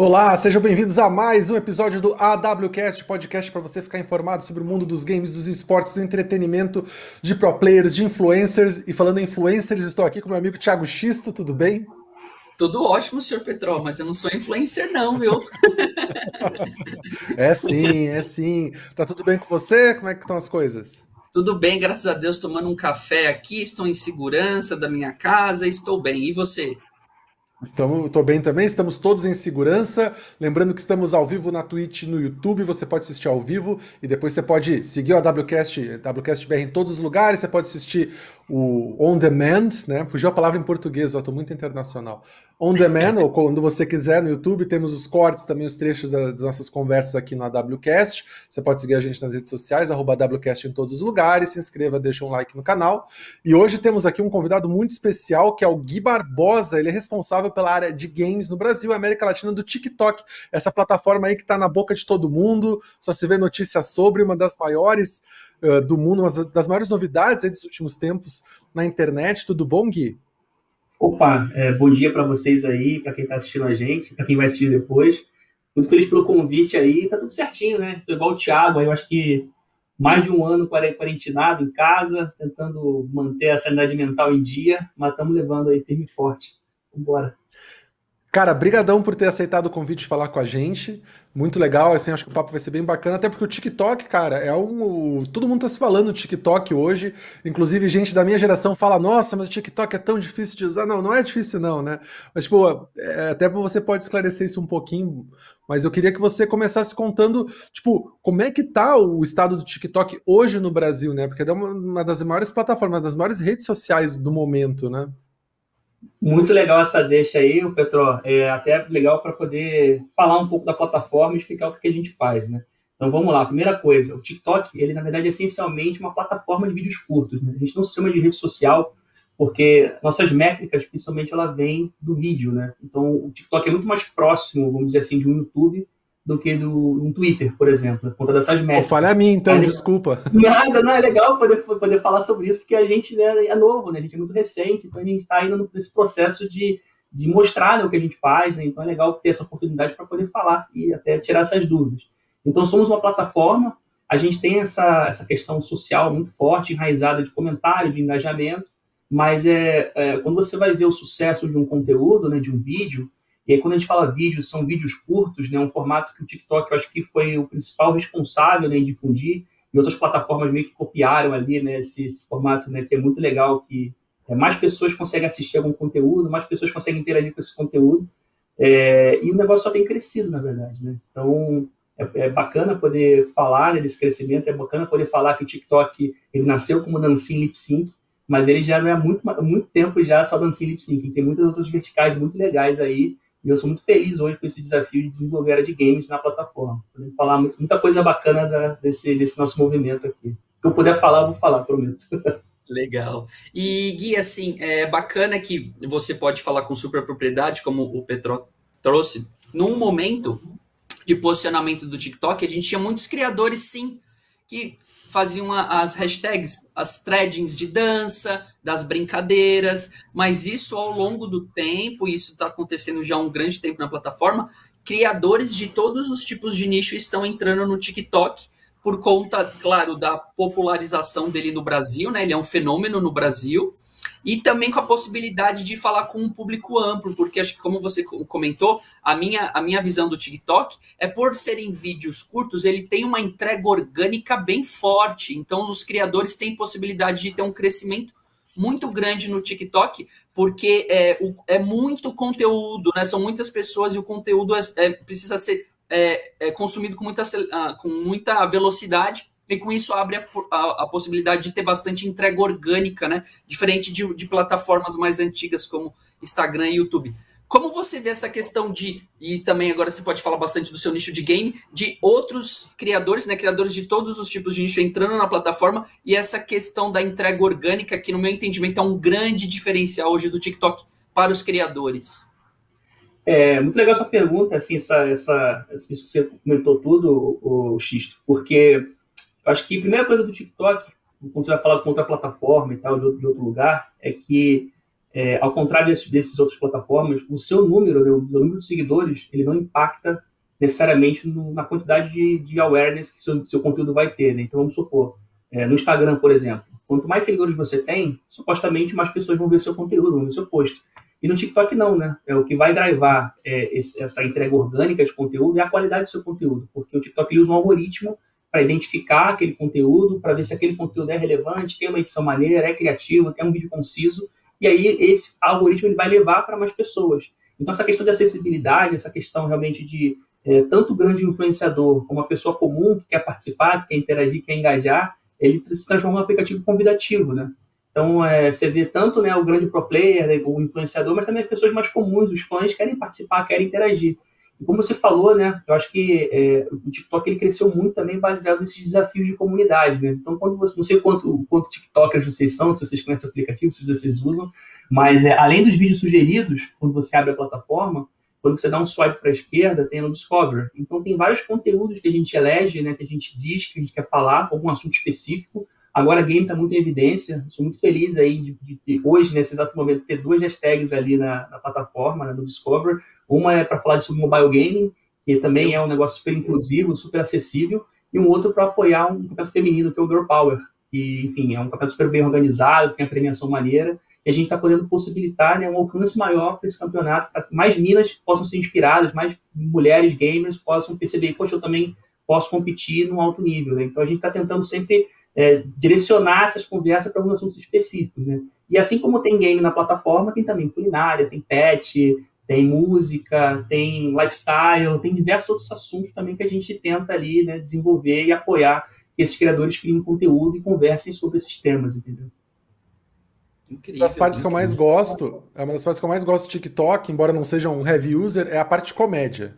Olá, sejam bem-vindos a mais um episódio do AWCast, podcast para você ficar informado sobre o mundo dos games, dos esportes, do entretenimento, de pro players, de influencers. E falando em influencers, estou aqui com meu amigo Thiago Xisto, tudo bem? Tudo ótimo, senhor Petrol, mas eu não sou influencer não, viu? é sim, é sim. Tá tudo bem com você? Como é que estão as coisas? Tudo bem, graças a Deus, tomando um café aqui, estou em segurança da minha casa, estou bem. E você? Estamos, estou bem também, estamos todos em segurança. Lembrando que estamos ao vivo na Twitch no YouTube, você pode assistir ao vivo e depois você pode seguir o AWCast, AWCast BR em todos os lugares, você pode assistir o On Demand, né? Fugiu a palavra em português, eu estou muito internacional. On Demand, ou quando você quiser no YouTube, temos os cortes, também os trechos das nossas conversas aqui no AWCast. Você pode seguir a gente nas redes sociais, AWCast em todos os lugares, se inscreva, deixa um like no canal. E hoje temos aqui um convidado muito especial, que é o Gui Barbosa, ele é responsável pela área de games no Brasil e América Latina do TikTok, essa plataforma aí que está na boca de todo mundo, só se vê notícias sobre, uma das maiores uh, do mundo, uma das maiores novidades dos últimos tempos na internet. Tudo bom, Gui? Opa, é, bom dia para vocês aí, para quem está assistindo a gente, para quem vai assistir depois. Muito feliz pelo convite aí, tá tudo certinho, né? Tô igual o Thiago, aí eu acho que mais de um ano quarentenado em casa, tentando manter a sanidade mental em dia, mas estamos levando aí firme e forte. Vambora. Cara, brigadão por ter aceitado o convite de falar com a gente. Muito legal, assim, acho que o papo vai ser bem bacana, até porque o TikTok, cara, é um. Todo mundo tá se falando do TikTok hoje. Inclusive, gente da minha geração fala: nossa, mas o TikTok é tão difícil de usar. Não, não é difícil, não, né? Mas, tipo, é, até você pode esclarecer isso um pouquinho. Mas eu queria que você começasse contando, tipo, como é que tá o estado do TikTok hoje no Brasil, né? Porque é uma das maiores plataformas, das maiores redes sociais do momento, né? Muito legal essa deixa aí, o Petro. É até legal para poder falar um pouco da plataforma e explicar o que a gente faz, né? Então vamos lá. Primeira coisa, o TikTok, ele na verdade é essencialmente uma plataforma de vídeos curtos. Né? A gente não se chama de rede social porque nossas métricas, principalmente, ela vem do vídeo, né? Então o TikTok é muito mais próximo, vamos dizer assim, de um YouTube do que do um Twitter, por exemplo, por conta dessas métricas. Oh, falha a mim, então, é, desculpa. Nada, não, é legal poder, poder falar sobre isso, porque a gente né, é novo, né? A gente é muito recente, então a gente está ainda nesse processo de, de mostrar né, o que a gente faz, né? Então é legal ter essa oportunidade para poder falar e até tirar essas dúvidas. Então somos uma plataforma, a gente tem essa, essa questão social muito forte, enraizada de comentário, de engajamento, mas é, é quando você vai ver o sucesso de um conteúdo, né, de um vídeo, e aí, quando a gente fala vídeos, são vídeos curtos, né? Um formato que o TikTok, eu acho que foi o principal responsável né, em difundir, e outras plataformas meio que copiaram ali, né? Esse, esse formato, né? Que é muito legal, que é, mais pessoas conseguem assistir algum conteúdo, mais pessoas conseguem interagir com esse conteúdo, é, e o negócio só tem crescido, na verdade, né? Então, é, é bacana poder falar né, desse crescimento, é bacana poder falar que o TikTok, ele nasceu como dancinha lip sync, mas ele já não é muito, muito tempo já só dancinha lip sync, tem muitas outras verticais muito legais aí, e eu sou muito feliz hoje com esse desafio de desenvolver a de games na plataforma. Podemos falar muita coisa bacana da, desse, desse nosso movimento aqui. Se eu puder falar, eu vou falar, prometo. Legal. E, Gui, assim, é bacana que você pode falar com super propriedade, como o Petro trouxe, num momento de posicionamento do TikTok, a gente tinha muitos criadores, sim, que faziam as hashtags, as threadings de dança, das brincadeiras, mas isso ao longo do tempo, isso está acontecendo já há um grande tempo na plataforma, criadores de todos os tipos de nicho estão entrando no TikTok por conta, claro, da popularização dele no Brasil, né? Ele é um fenômeno no Brasil e também com a possibilidade de falar com um público amplo, porque acho que como você comentou, a minha, a minha visão do TikTok é por serem vídeos curtos, ele tem uma entrega orgânica bem forte, então os criadores têm possibilidade de ter um crescimento muito grande no TikTok, porque é, o, é muito conteúdo, né? São muitas pessoas e o conteúdo é, é precisa ser é, é consumido com muita, ah, com muita velocidade e com isso abre a, a, a, possibilidade de ter bastante entrega orgânica, né? Diferente de, de, plataformas mais antigas como Instagram e YouTube. Como você vê essa questão de, e também agora você pode falar bastante do seu nicho de game, de outros criadores, né? Criadores de todos os tipos de nicho entrando na plataforma e essa questão da entrega orgânica, que no meu entendimento é um grande diferencial hoje do TikTok para os criadores. É muito legal essa pergunta, assim, essa, essa, isso que você comentou tudo, o Xisto, porque acho que a primeira coisa do TikTok, quando você vai falar com outra plataforma e tal, de outro, de outro lugar, é que é, ao contrário desses, desses outras plataformas, o seu número, né, o número de seguidores, ele não impacta necessariamente no, na quantidade de, de, awareness que seu, seu conteúdo vai ter. Né? Então, vamos supor, é, no Instagram, por exemplo, quanto mais seguidores você tem, supostamente mais pessoas vão ver seu conteúdo, vão ver seu post. E no TikTok não, né? É o que vai drivar é, esse, essa entrega orgânica de conteúdo é a qualidade do seu conteúdo, porque o TikTok usa um algoritmo para identificar aquele conteúdo, para ver se aquele conteúdo é relevante, tem uma edição maneira, é criativo, tem um vídeo conciso, e aí esse algoritmo ele vai levar para mais pessoas. Então essa questão de acessibilidade, essa questão realmente de é, tanto o grande influenciador como a pessoa comum que quer participar, que quer interagir, quer engajar, ele se transforma em um aplicativo convidativo, né? Então, é, você vê tanto né, o grande pro player, né, o influenciador, mas também as pessoas mais comuns, os fãs, querem participar, querem interagir. E como você falou, né, eu acho que é, o TikTok ele cresceu muito também baseado nesses desafios de comunidade. Né? Então, quando você, não sei quanto, quanto TikTokers vocês são, se vocês conhecem o aplicativo, se vocês usam, mas é, além dos vídeos sugeridos, quando você abre a plataforma, quando você dá um swipe para a esquerda, tem no Discover. Então, tem vários conteúdos que a gente elege, né, que a gente diz que a gente quer falar, algum assunto específico. Agora, game está muito em evidência. Sou muito feliz aí de, de, de, hoje, nesse exato momento, ter duas hashtags ali na, na plataforma, né, no Discover. Uma é para falar sobre mobile gaming, que também é um negócio super inclusivo, super acessível, e um outro para apoiar um campeonato feminino, que é o Girl Power, que, enfim, é um campeonato super bem organizado, tem a premiação maneira, e a gente está podendo possibilitar né, um alcance maior para esse campeonato, para que mais minas possam ser inspiradas, mais mulheres gamers possam perceber, poxa, eu também posso competir num alto nível. Né? Então a gente está tentando sempre é, direcionar essas conversas para alguns assuntos específicos. Né? E assim como tem game na plataforma, tem também culinária, tem pet, tem música, tem lifestyle, tem diversos outros assuntos também que a gente tenta ali né, desenvolver e apoiar que esses criadores criem conteúdo e conversem sobre esses temas, entendeu? Incrível, das partes incrível. que eu mais gosto, é uma das partes que eu mais gosto do TikTok, embora não seja um heavy user, é a parte comédia.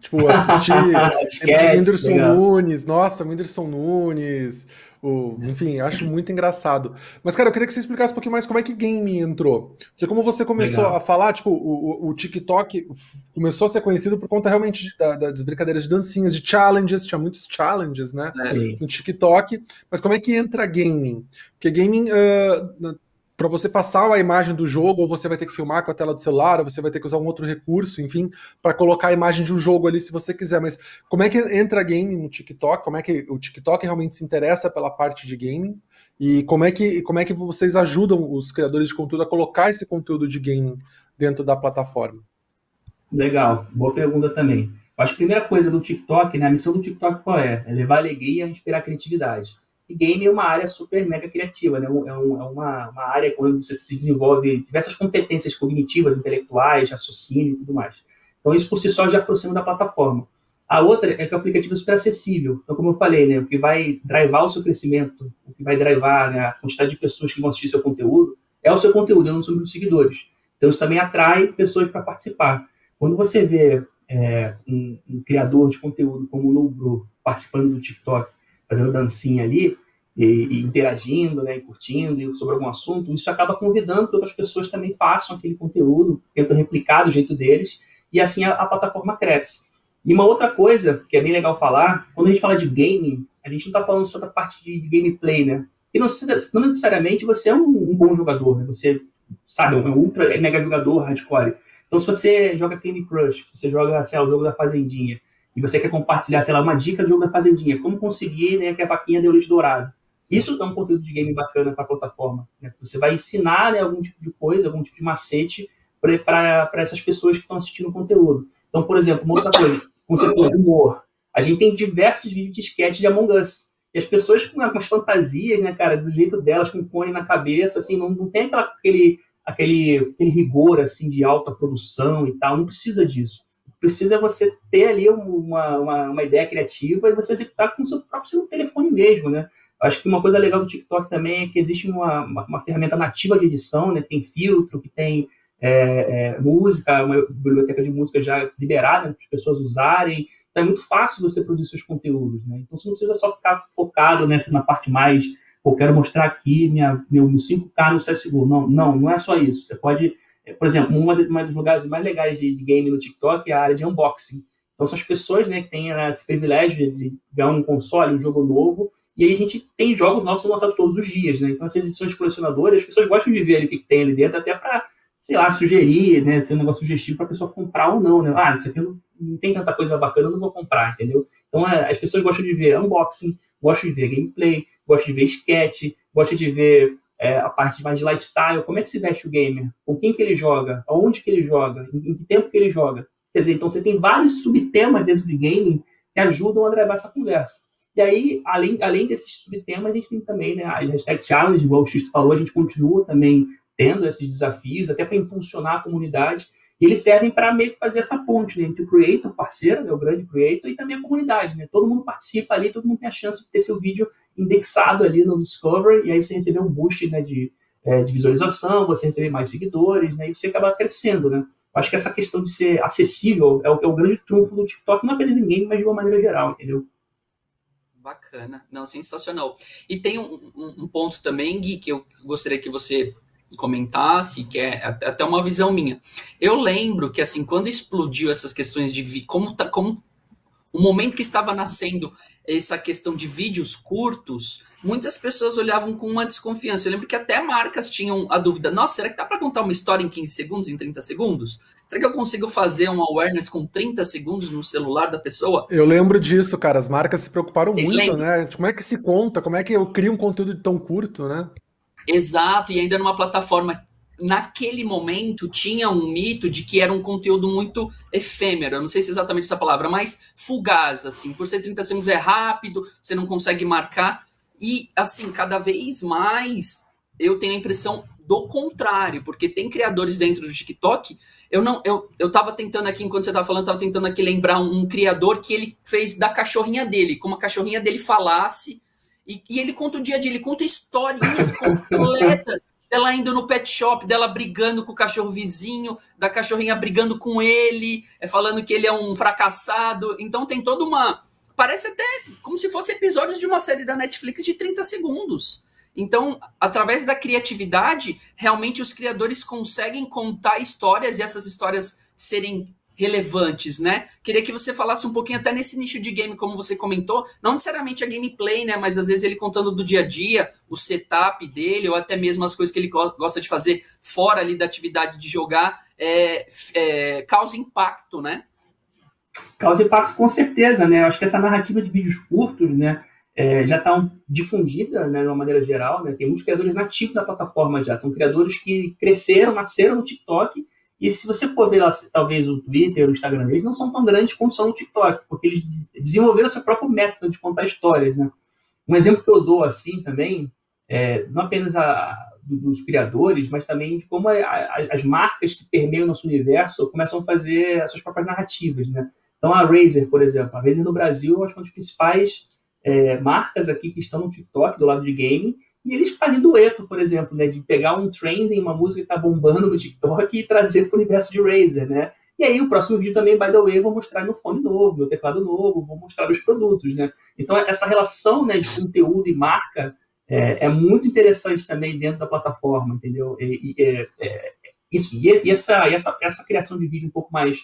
Tipo, assistir o Whindersson Nunes, nossa, Whindersson Nunes, o, enfim, acho muito engraçado. Mas, cara, eu queria que você explicasse um pouquinho mais como é que gaming entrou. Porque como você começou Legal. a falar, tipo, o, o, TikTok começou a ser conhecido por conta realmente da, das brincadeiras de dancinhas, de challenges, tinha muitos challenges, né, é. no TikTok. Mas como é que entra gaming? Porque gaming, uh, para você passar a imagem do jogo, ou você vai ter que filmar com a tela do celular, ou você vai ter que usar um outro recurso, enfim, para colocar a imagem de um jogo ali se você quiser. Mas como é que entra game no TikTok? Como é que o TikTok realmente se interessa pela parte de gaming? E como é que, como é que vocês ajudam os criadores de conteúdo a colocar esse conteúdo de gaming dentro da plataforma? Legal, boa pergunta também. acho que a primeira coisa do TikTok, né, a missão do TikTok qual é? É levar alegria e inspirar criatividade. E game é uma área super mega criativa, né? É, um, é uma, uma área onde você se desenvolve diversas competências cognitivas, intelectuais, raciocínio e tudo mais. Então, isso por si só já aproxima da plataforma. A outra é que o aplicativo é super acessível. Então, como eu falei, né, o que vai drivar o seu crescimento, o que vai drivar né, a quantidade de pessoas que vão assistir seu conteúdo, é o seu conteúdo, é o número de seguidores. Então, isso também atrai pessoas para participar. Quando você vê é, um, um, criador de conteúdo como o Nubro participando do TikTok, fazendo dancinha ali, e, e interagindo, né, e curtindo sobre algum assunto, isso acaba convidando que outras pessoas também façam aquele conteúdo, tentam replicar do jeito deles, e assim a, a plataforma cresce. E uma outra coisa que é bem legal falar, quando a gente fala de gaming, a gente não está falando só da parte de, de gameplay, né? E não, não, necessariamente você é um, um bom jogador, né? Você, sabe, é um ultra mega jogador hardcore. Então, se você joga Candy Crush, se você joga, sei lá, o jogo da Fazendinha, e você quer compartilhar, sei lá, uma dica jogo da Fazendinha, como conseguir né, que a vaquinha dê o leite dourado. Isso é um conteúdo de game bacana para a plataforma. Né? Você vai ensinar né, algum tipo de coisa, algum tipo de macete para essas pessoas que estão assistindo o conteúdo. Então, por exemplo, uma outra coisa, conceito de humor. A gente tem diversos vídeos de sketch de Among Us. E as pessoas com algumas fantasias, né, cara, do jeito delas, com cone na cabeça, assim, não, não tem aquela, aquele, aquele, aquele rigor, assim, de alta produção e tal. Não precisa disso precisa você ter ali uma, uma, uma, ideia criativa e você executar com o seu próprio telefone mesmo, né? Acho que uma coisa legal do TikTok também é que existe uma, uma, uma ferramenta nativa de edição, né? Tem filtro, que tem é, é, música, uma biblioteca de música já liberada para as pessoas usarem. Então é muito fácil você produzir seus conteúdos, né? Então você não precisa só ficar focado nessa na parte mais, eu quero mostrar aqui minha, meu, meu 5K no CSGO. Não, não, não é só isso. Você pode por exemplo, uma, dos lugares mais legais de, de, game no TikTok é a área de unboxing. Então, são as pessoas né, que têm né, esse privilégio de ganhar um console, um jogo novo, e aí a gente tem jogos novos lançados todos os dias. Né? Então, essas edições colecionadoras, as pessoas gostam de ver ali o que, tem ali dentro, até para sei lá, sugerir, né, ser um negócio sugestivo para a pessoa comprar ou não, né? Ah, isso aqui não tem tanta coisa bacana, eu não vou comprar, entendeu? Então, é, as pessoas gostam de ver unboxing, gostam de ver gameplay, gostam de ver sketch, gostam de ver é, a parte mais de lifestyle, como é que se veste o gamer, com quem que ele joga, aonde que ele joga, em, que tempo que ele joga. Quer dizer, então você tem vários subtemas dentro de gaming que ajudam a levar essa conversa. E aí, além, além desses subtemas, a gente tem também né, as hashtag challenge, igual o Xisto falou, a gente continua também tendo esses desafios, até para impulsionar a comunidade. E eles servem para meio que fazer essa ponte né, entre o creator, o parceiro, né, o grande creator, e também a comunidade. Né? Todo mundo participa ali, todo mundo tem a chance de ter seu vídeo indexado ali no Discover, e aí você receber um boost né, de, é, de visualização, você receber mais seguidores, né, e você acaba crescendo. Né? Acho que essa questão de ser acessível é o, é o grande trunfo do TikTok, não apenas de game, mas de uma maneira geral, entendeu? Bacana, não, sensacional. E tem um, um, um ponto também, Gui, que eu gostaria que você comentasse, que é até uma visão minha. Eu lembro que, assim, quando explodiu essas questões de como, tá, como o momento que estava nascendo essa questão de vídeos curtos, muitas pessoas olhavam com uma desconfiança. Eu lembro que até marcas tinham a dúvida: nossa, será que dá para contar uma história em 15 segundos, em 30 segundos? Será que eu consigo fazer um awareness com 30 segundos no celular da pessoa? Eu lembro disso, cara. As marcas se preocuparam Vocês muito, lembram? né? Como é que se conta? Como é que eu crio um conteúdo tão curto, né? Exato, e ainda numa plataforma naquele momento tinha um mito de que era um conteúdo muito efêmero, eu não sei se é exatamente essa palavra, mas fugaz, assim, por ser 30 segundos é rápido, você não consegue marcar, e assim, cada vez mais eu tenho a impressão do contrário, porque tem criadores dentro do TikTok, eu não, eu, eu tava tentando aqui, enquanto você tava falando, tava tentando aqui lembrar um, um criador que ele fez da cachorrinha dele, como a cachorrinha dele falasse, e, e ele conta o dia a dia, ele conta historinhas completas dela indo no pet shop, dela brigando com o cachorro vizinho, da cachorrinha brigando com ele, é, falando que ele é um fracassado. Então tem toda uma. Parece até como se fosse episódios de uma série da Netflix de 30 segundos. Então, através da criatividade, realmente os criadores conseguem contar histórias e essas histórias serem relevantes, né? Queria que você falasse um pouquinho até nesse nicho de game, como você comentou, não necessariamente a gameplay, né? Mas às vezes ele contando do dia a dia, o setup dele, ou até mesmo as coisas que ele gosta de fazer fora ali da atividade de jogar, é, é, causa impacto, né? Causa impacto com certeza, né? Eu acho que essa narrativa de vídeos curtos, né? É, já está difundida, né, de uma maneira geral, né? Tem muitos criadores nativos da plataforma já, são criadores que cresceram, nasceram no TikTok e se você for ver lá, talvez o Twitter, o Instagram deles, não são tão grandes quanto são no TikTok, porque eles desenvolveram seu próprio método de contar histórias, né? Um exemplo que eu dou assim também, é, não apenas a, dos criadores, mas também de como a, a, as marcas que permeiam o nosso universo começam a fazer as suas próprias narrativas, né? Então a Razer, por exemplo, a Razer no Brasil, acho que é uma das principais é, marcas aqui que estão no TikTok, do lado de game, e eles fazem dueto, por exemplo, né, de pegar um trending, uma música que está bombando no TikTok e trazer para o universo de Razer, né? E aí o próximo vídeo também, by the way, vou mostrar meu fone novo, meu teclado novo, vou mostrar os produtos, né? Então essa relação né, de conteúdo e marca é, é muito interessante também dentro da plataforma, entendeu? E, e, é, é, isso, e, essa, essa, essa criação de vídeo um pouco mais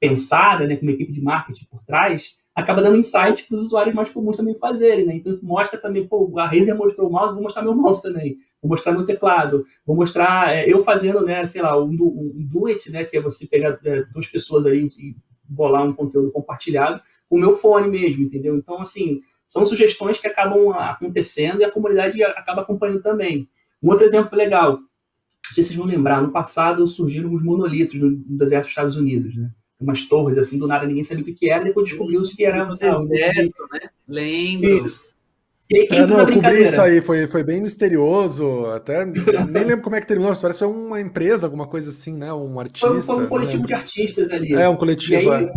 pensada, né, com uma equipe de marketing por trás, acaba dando insight para os usuários mais comuns também fazerem, né? Então mostra também, pô, a Razer mostrou o mouse, vou mostrar meu mouse também, vou mostrar meu teclado, vou mostrar é, eu fazendo, né, sei lá, um, um do it, né, que é você pegar é, duas pessoas aí e bolar um conteúdo compartilhado com o meu fone mesmo, entendeu? Então, assim, são sugestões que acabam acontecendo e a comunidade acaba acompanhando também. Um outro exemplo legal, não sei se vocês vão lembrar, no passado surgiram os monolitos no deserto dos Estados Unidos, né? Umas torres assim, do nada ninguém sabia o que era, depois descobriu-se que era. No deserto, né? Lembro. Isso. E aí, é, não, eu cobri isso aí, foi, foi bem misterioso, até nem lembro como é que terminou, parece que foi uma empresa, alguma coisa assim, né, um artista. Foi, foi um coletivo de artistas ali. É, um coletivo, e aí, é.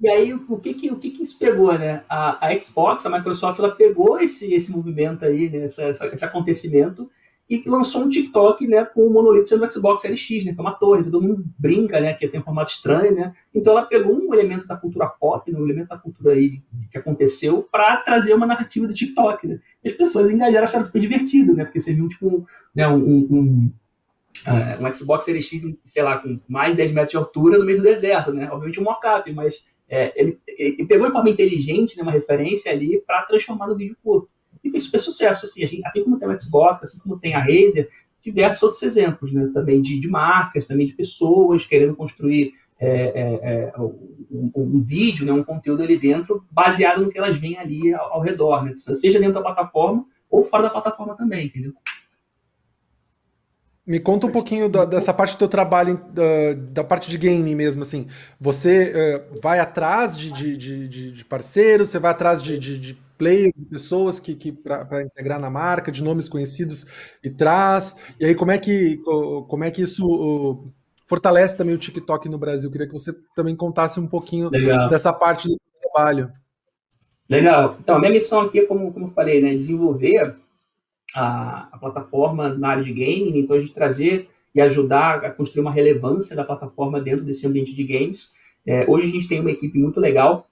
E aí, o que que, o que que isso pegou, né? A, a Xbox, a Microsoft, ela pegou esse, esse movimento aí, né, essa, essa, esse acontecimento, e lançou um TikTok, né, com o monolito sendo Xbox Series X, né, que é uma torre, todo mundo brinca, né, que tem um formato estranho, né, então ela pegou um elemento da cultura pop, né, um elemento da cultura aí que aconteceu, para trazer uma narrativa do TikTok, né, e as pessoas engajaram, acharam super divertido, né, porque você viu, tipo, né, um, um, uh, um Xbox Series X, sei lá, com mais de 10 metros de altura no meio do deserto, né, obviamente um mockup, mas é, ele, ele, pegou de forma inteligente, né, uma referência ali, para transformar no vídeo curto e fez super sucesso. Assim, gente, assim como tem o Xbox, assim como tem a Razer, diversos outros exemplos, né? Também de, de marcas, também de pessoas querendo construir é, é, é um, um, vídeo, né, um conteúdo ali dentro, baseado no que elas veem ali ao, ao redor, né? seja dentro da plataforma ou fora da plataforma também, entendeu? Me conta um pouquinho da, dessa parte do teu trabalho, da, da, parte de game mesmo, assim. Você uh, vai atrás de, de, de, de, parceiros, você vai atrás de, de, players, de pessoas que, que para integrar na marca, de nomes conhecidos e traz. E aí, como é que, como é que isso fortalece também o TikTok no Brasil? Queria que você também contasse um pouquinho Legal. dessa parte do trabalho. Legal. Então, a minha missão aqui, como, como eu falei, né, desenvolver a, a, plataforma na área de gaming, então a gente trazer e ajudar a construir uma relevância da plataforma dentro desse ambiente de games. É, hoje a gente tem uma equipe muito legal,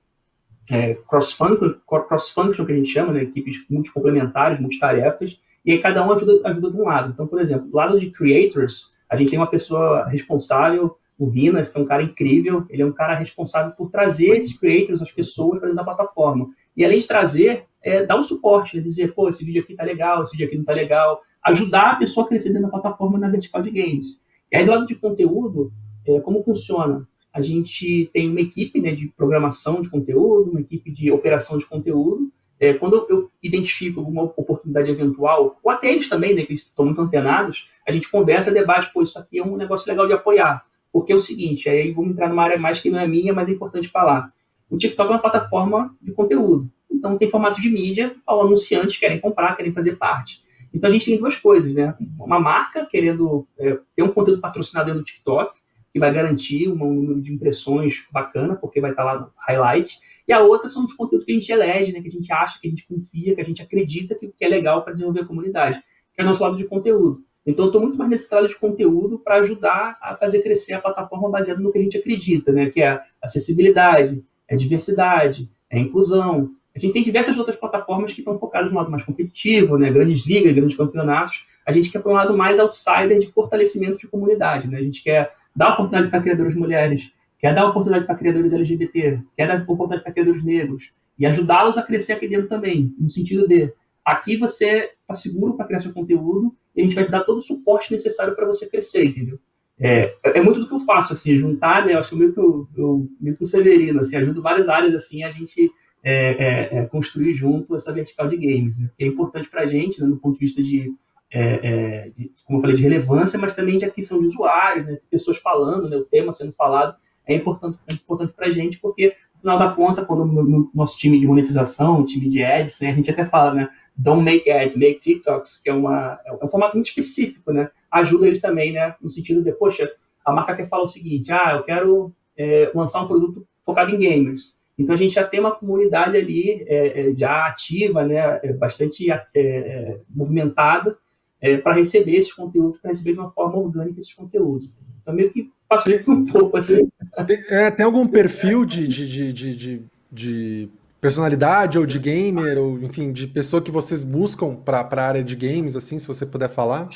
é, cross-function, cross que a gente chama, né, equipes multicomplementares, multitarefas, e aí cada um ajuda, ajuda de um lado. Então, por exemplo, do lado de creators, a gente tem uma pessoa responsável, o Vinas, que é um cara incrível, ele é um cara responsável por trazer esses creators, as pessoas para dentro da plataforma. E além de trazer, é, dar um suporte, né? dizer, pô, esse vídeo aqui tá legal, esse vídeo aqui não tá legal, ajudar a pessoa a crescer dentro da plataforma na vertical de games. E aí, do lado de conteúdo, é, como funciona? A gente tem uma equipe né, de programação de conteúdo, uma equipe de operação de conteúdo. É, quando eu identifico alguma oportunidade eventual, ou até eles também, né, que estão muito antenados, a gente conversa, debate, pô, isso aqui é um negócio legal de apoiar. Porque é o seguinte, aí vamos entrar numa área mais que não é minha, mas é importante falar. O TikTok é uma plataforma de conteúdo. Então, tem formato de mídia, ao anunciantes querem comprar, querem fazer parte. Então, a gente tem duas coisas, né? Uma marca querendo é, ter um conteúdo patrocinado dentro do TikTok, que vai garantir um número de impressões bacana, porque vai estar lá no highlight. E a outra são os conteúdos que a gente elege, né? Que a gente acha, que a gente confia, que a gente acredita que, é legal para desenvolver a comunidade, que é o nosso lado de conteúdo. Então, eu estou muito mais nesse lado de conteúdo para ajudar a fazer crescer a plataforma baseada no que a gente acredita, né? Que é acessibilidade, é diversidade, é inclusão, a gente tem diversas outras plataformas que estão focadas no lado mais competitivo, né? grandes ligas, grandes campeonatos. A gente quer para um lado mais outsider de fortalecimento de comunidade. Né? A gente quer dar oportunidade para criadores mulheres, quer dar oportunidade para criadores LGBT, quer dar oportunidade para criadores negros e ajudá-los a crescer aqui dentro também, no sentido de aqui você está seguro para criar seu conteúdo e a gente vai te dar todo o suporte necessário para você crescer, entendeu? É, é muito do que eu faço, assim, juntar, né? Eu acho meio que eu, eu meio que o Severino, assim, ajudo várias áreas, assim, a gente é, é, é, construir junto essa vertical de games, né? que é importante para a gente, né, do ponto de vista de, é, é, de, como eu falei, de relevância, mas também de aquisição de usuários, né, pessoas falando, né, o tema sendo falado, é importante, é importante para a gente, porque, no final da conta, quando no nosso time de monetização, time de ads, né, a gente até fala, né, don't make ads, make TikToks, que é, uma, é um formato muito específico, né, ajuda eles também, né, no sentido de, poxa, a marca quer falar o seguinte, ah, eu quero é, lançar um produto focado em gamers, então a gente já tem uma comunidade ali é, é já ativa, né, é, bastante é, é para receber esses conteúdos, para receber de uma forma orgânica esses conteúdos. Então meio que passo isso um pouco assim. Tem, tem algum perfil de, de, de, de, de personalidade ou de gamer, ou enfim, de pessoa que vocês buscam para a área de games, assim, se você puder falar?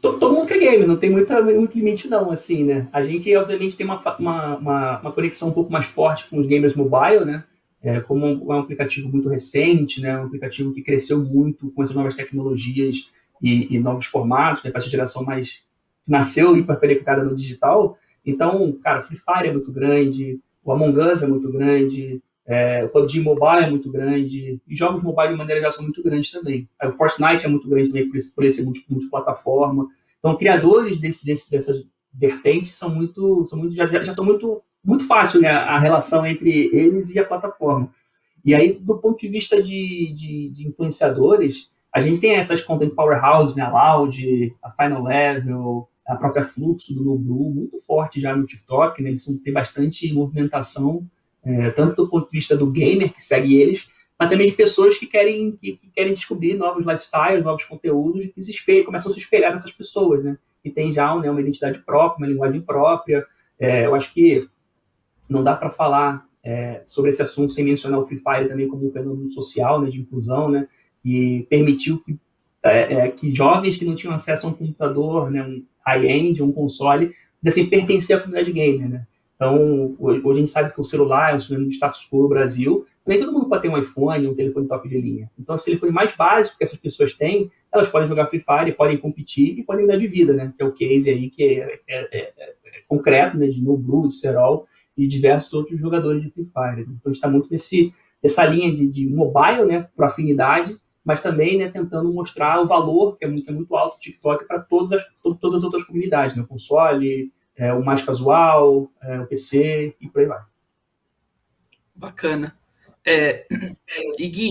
todo mundo quer game, não tem muita, muito limite não, assim, né? A gente, obviamente, tem uma, uma, uma conexão um pouco mais forte com os gamers mobile, né? É, como um, é um aplicativo muito recente, né? Um aplicativo que cresceu muito com as novas tecnologias e, e novos formatos, né? Para essa geração mais nasceu hiperconectada no digital. Então, cara, Free Fire é muito grande, o Among Us é muito grande, é, o PUBG Mobile é muito grande, e jogos mobile de maneira geral são muito grandes também. O Fortnite é muito grande também por esse, por esse multiplataforma. Então, criadores desse, desse, dessas vertentes são muito, são muito já, já são muito, muito fácil né, a relação entre eles e a plataforma. E aí, do ponto de vista de, de, de influenciadores, a gente tem essas content powerhouse, né, a Loud, a Final Level, a própria Fluxo do Noblu, muito forte já no TikTok, né, eles têm bastante movimentação é, tanto do ponto de vista do gamer que segue eles, mas também de pessoas que querem, que, que querem descobrir novos lifestyles, novos conteúdos, e se espelham, começam a se espelhar nessas pessoas, né? Que tem já né, uma identidade própria, uma linguagem própria. É, eu acho que não dá para falar é, sobre esse assunto sem mencionar o Free Fire também como um fenômeno social, né, de inclusão, né? Que permitiu que, é, é, que jovens que não tinham acesso a um computador, né, um high-end, um console, pudessem pertencer à comunidade gamer, né? Então, hoje a gente sabe que o celular é um sinônimo de status quo no Brasil, nem todo mundo pode ter um iPhone, um telefone top de linha. Então, esse telefone mais básico que essas pessoas têm, elas podem jogar Free Fire, podem competir e podem mudar de vida, né? Que é o case aí que é, é, é, é concreto, né? De No Blue, de Serol e diversos outros jogadores de Free Fire. Então, a gente está muito nesse, nessa linha de, de mobile, né? Para afinidade, mas também né, tentando mostrar o valor, que é muito, que é muito alto do TikTok, para todas as, todas as outras comunidades, né? O console, é, o mais casual, é, o PC e por aí vai. Bacana. É, e Gui,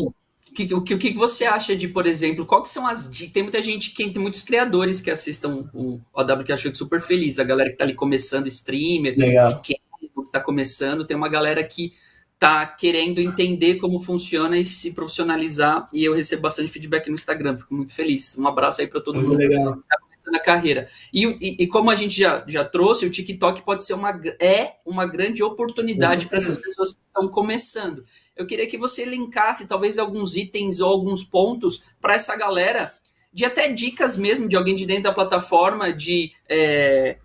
o que, o, que, o que você acha de, por exemplo, qual que são as Tem muita gente, quem tem muitos criadores que assistam o OW que eu fico super feliz. A galera que tá ali começando, streamer, Legal. que tá começando, tem uma galera que tá querendo entender como funciona e se profissionalizar. E eu recebo bastante feedback no Instagram, fico muito feliz. Um abraço aí para todo muito mundo legal. que tá começando a carreira. E, e, e, como a gente já, já trouxe, o TikTok pode ser uma, é uma grande oportunidade para essas pessoas que estão começando. Eu queria que você elencasse talvez alguns itens ou alguns pontos para essa galera, de até dicas mesmo de alguém de dentro da plataforma, de. É,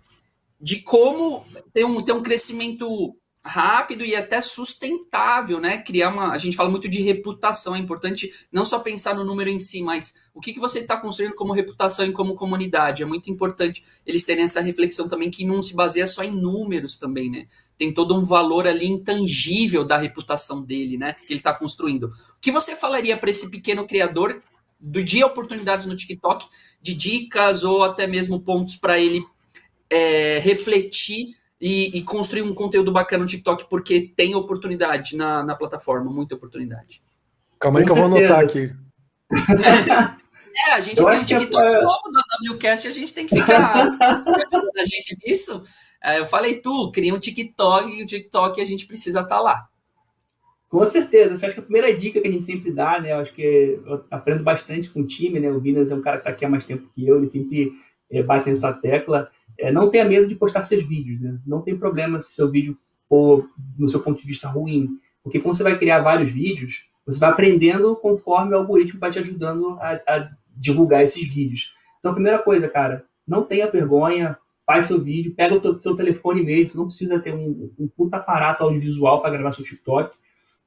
de como ter um, ter um crescimento rápido e até sustentável, né? Criar uma. A gente fala muito de reputação, é importante não só pensar no número em si, mas o que, que você está construindo como reputação e como comunidade. É muito importante eles terem essa reflexão também que não se baseia só em números também, né? Tem todo um valor ali intangível da reputação dele, né? Que ele está construindo. O que você falaria para esse pequeno criador do dia oportunidades no TikTok, de dicas ou até mesmo pontos para ele é, refletir e, e, construir um conteúdo bacana no TikTok, porque tem oportunidade na, na plataforma, muita oportunidade. Calma aí que eu vou anotar aqui. É, a gente eu tem um TikTok é... novo da WCast, a gente tem que ficar a gente nisso. É, eu falei, tu, cria um TikTok e o TikTok a gente precisa estar tá lá. Com certeza. Acho que a primeira dica que a gente sempre dá, né? Eu acho que eu aprendo bastante com o time, né? O Vinas é um cara que está aqui há mais tempo que eu, ele sempre é, bate nessa tecla é, não tenha medo de postar seus vídeos. Né? Não tem problema se seu vídeo for, no seu ponto de vista, ruim. Porque quando você vai criar vários vídeos, você vai aprendendo conforme o algoritmo vai te ajudando a, a divulgar esses vídeos. Então, a primeira coisa, cara, não tenha vergonha, faz seu vídeo, pega o teu, seu telefone mesmo, não precisa ter um, um puta aparato audiovisual para gravar seu TikTok.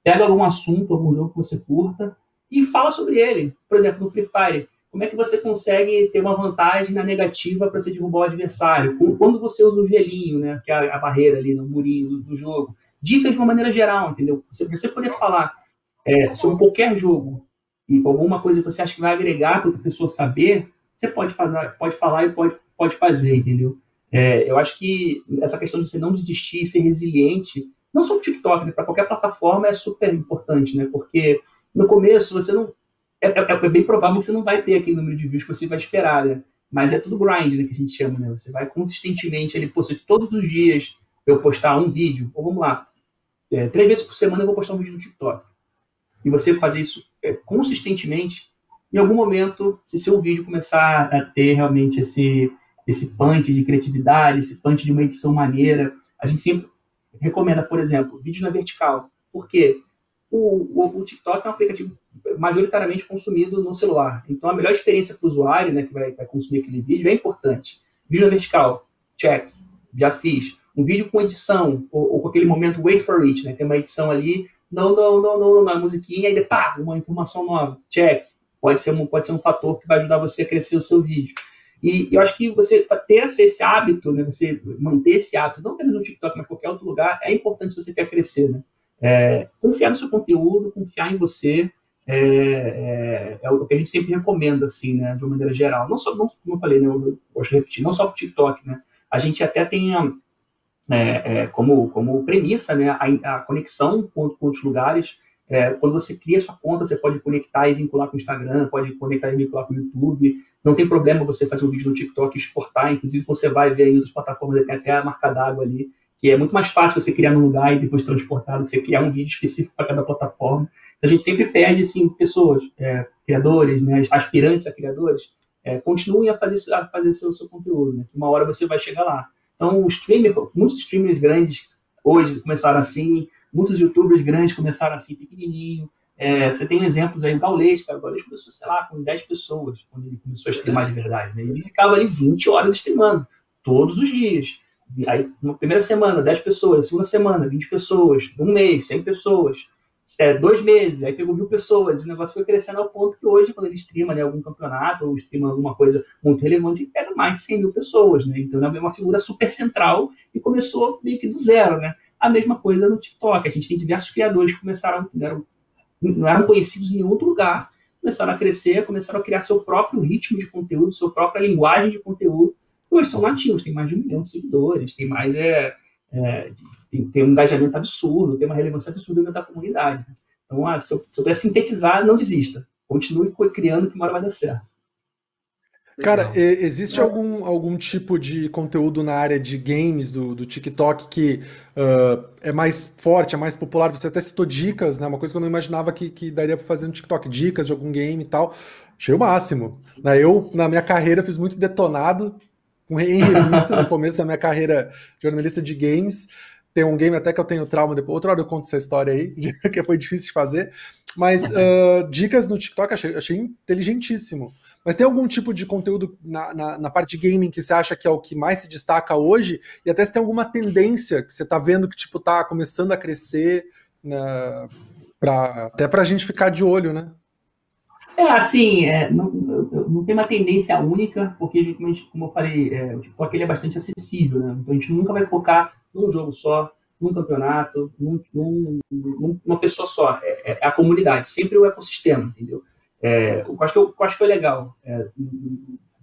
Pega algum assunto, algum jogo que você curta e fala sobre ele. Por exemplo, no Free Fire, como é que você consegue ter uma vantagem na negativa para você derrubar o adversário? Quando você usa o gelinho, né, que é a, barreira ali no murinho do, jogo. Dicas de uma maneira geral, entendeu? Você, você poder falar é, sobre qualquer jogo e alguma coisa que você acha que vai agregar para outra pessoa saber, você pode, fazer, pode falar e pode, pode fazer, entendeu? É, eu acho que essa questão de você não desistir, ser resiliente, não só o TikTok, né, para qualquer plataforma é super importante, né? Porque no começo você não é, é, é, bem provável que você não vai ter aquele número de views que você vai esperar, né? Mas é tudo grind, né, que a gente chama, né? Você vai consistentemente pô, se todos os dias eu postar um vídeo, ou vamos lá, é, três vezes por semana eu vou postar um vídeo no TikTok. E você fazer isso é, consistentemente, em algum momento, se seu vídeo começar a ter realmente esse, esse punch de criatividade, esse punch de uma edição maneira, a gente sempre recomenda, por exemplo, vídeo na vertical. Por quê? O, o, TikTok é um aplicativo majoritariamente consumido no celular. Então, a melhor experiência para o usuário, né, que vai, vai, consumir aquele vídeo, é importante. Vídeo na vertical, check, já fiz. Um vídeo com edição, ou, ou, com aquele momento wait for it, né, tem uma edição ali, não, não, não, não, não, a musiquinha, e pá, uma informação nova, check. Pode ser, um, pode ser um fator que vai ajudar você a crescer o seu vídeo. E eu acho que você ter esse hábito, né, você manter esse hábito, não apenas no TikTok, mas em qualquer outro lugar, é importante se você quer crescer, né? É, confiar no seu conteúdo, confiar em você, é, é, é, o que a gente sempre recomenda, assim, né, de uma maneira geral. Não só, não, como eu falei, né, eu gosto de repetir, não só para o TikTok, né, a gente até tem a, é, é, como, como premissa, né, a, a conexão com, com outros lugares. É, quando você cria sua conta, você pode conectar e vincular com o Instagram, pode conectar e vincular com o YouTube. Não tem problema você fazer um vídeo no TikTok e exportar, inclusive você vai ver em outras plataformas, tem até a marca d'água ali, que é muito mais fácil você criar num lugar e depois transportar do que você criar um vídeo específico para cada plataforma a gente sempre pede assim, pessoas, é, criadores, né, aspirantes a criadores, é, continuem a fazer, a fazer seu, seu conteúdo, né, que uma hora você vai chegar lá. Então, o streamer, muitos streamers grandes hoje começaram assim, muitos youtubers grandes começaram assim, pequenininho. É, você tem exemplos aí, o Gaulês, cara, o Gaulês começou, sei lá, com 10 pessoas, quando ele começou a streamar de verdade. Né? Ele ficava ali 20 horas streamando, todos os dias. Aí, na primeira semana, 10 pessoas, segunda semana, 20 pessoas, um mês, 100 pessoas. é, dois meses, aí pegou mil pessoas, e o negócio foi crescendo ao ponto que hoje, quando ele streama né, algum campeonato ou streama alguma coisa muito relevante, ele pega mais de 100 mil pessoas, né? Então é uma figura super central e começou meio que do zero, né? A mesma coisa no TikTok, a gente tem diversos criadores que começaram, eram, não eram conhecidos em outro lugar, começaram a crescer, começaram a criar seu próprio ritmo de conteúdo, sua própria linguagem de conteúdo, hoje são nativos, tem mais de um milhão de seguidores, tem mais é, é, tem, tem, um engajamento absurdo, tem uma relevância absurda dentro da comunidade. Então, ah, se, eu, se eu puder sintetizar, não desista. Continue criando que uma hora vai dar certo. Cara, existe algum, algum tipo de conteúdo na área de games do, do TikTok que uh, é mais forte, é mais popular? Você até citou dicas, né? Uma coisa que eu não imaginava que, que daria para fazer no TikTok, dicas de algum game e tal. Achei o máximo. Né? Eu, na minha carreira, fiz muito detonado em revista no começo da minha carreira jornalista de games. Tem um game até que eu tenho trauma depois. Outra hora eu conto essa história aí, que foi difícil de fazer. Mas uh, dicas no TikTok achei, achei inteligentíssimo. Mas tem algum tipo de conteúdo na, na, na, parte de gaming que você acha que é o que mais se destaca hoje? E até se tem alguma tendência que você está vendo que tipo tá começando a crescer, né, pra, até para a gente ficar de olho, né? É, assim, é, não, tem uma tendência única, porque, como eu falei, é, o TikTok ele é bastante acessível, né? Então a gente nunca vai focar num jogo só, num campeonato, num, num, numa pessoa só. É, é, a comunidade, sempre o ecossistema, entendeu? É, eu, acho que eu, eu acho que é legal é,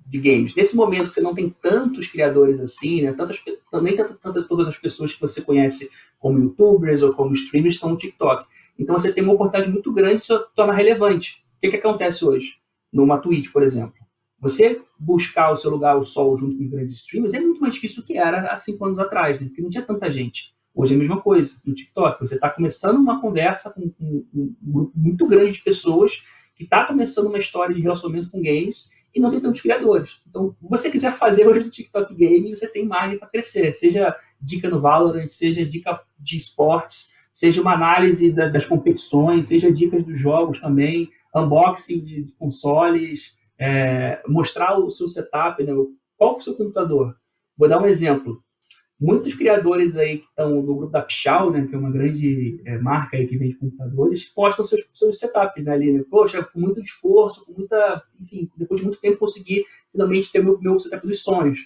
de games. Nesse momento que você não tem tantos criadores assim, né? Tantas, nem tanto, todas as pessoas que você conhece como youtubers ou como streamers estão no TikTok. Então você tem uma oportunidade muito grande de se tornar relevante que, que acontece hoje? Numa Twitch, por exemplo. Você buscar o seu lugar ao sol junto com os grandes streamers é muito mais difícil do que era há cinco anos atrás, né? porque não tinha tanta gente. Hoje é a mesma coisa no TikTok. Você está começando uma conversa com, com, um grupo muito grande de pessoas que está começando uma história de relacionamento com games e não tem tantos criadores. Então, se você quiser fazer hoje o TikTok Game, você tem margem para crescer. Seja dica no Valorant, seja dica de esportes, seja uma análise da, das competições, seja dicas dos jogos também unboxing de, consoles, é, mostrar o seu setup, né? qual é o seu computador. Vou dar um exemplo. Muitos criadores aí que estão no grupo da Pichal, né, que é uma grande é, marca aí que vende computadores, postam seus, seus setups né, ali. Né? Poxa, com muito esforço, com muita, enfim, depois de muito tempo consegui finalmente ter meu, meu setup dos sonhos.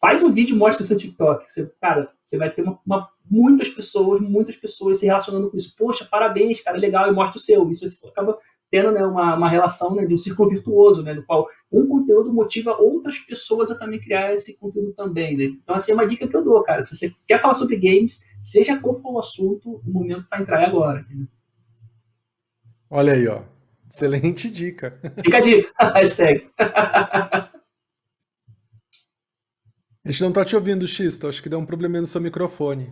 Faz um vídeo e mostra seu TikTok. Você, cara, você vai ter uma, uma, muitas pessoas, muitas pessoas se relacionando com isso. Poxa, parabéns, cara, legal, e mostra o seu. Isso você acaba tendo né, uma, uma relação né, de um círculo virtuoso, né, no qual um conteúdo motiva outras pessoas a também criar esse conteúdo também. Né? Então, assim, é uma dica que eu dou, cara. Se você quer falar sobre games, seja qual for o assunto, o momento para entrar é agora. Entendeu? Olha aí, ó. Excelente dica. Fica a dica. Hashtag. A gente não tá te ouvindo, Xisto. Acho que deu um probleminha no seu microfone.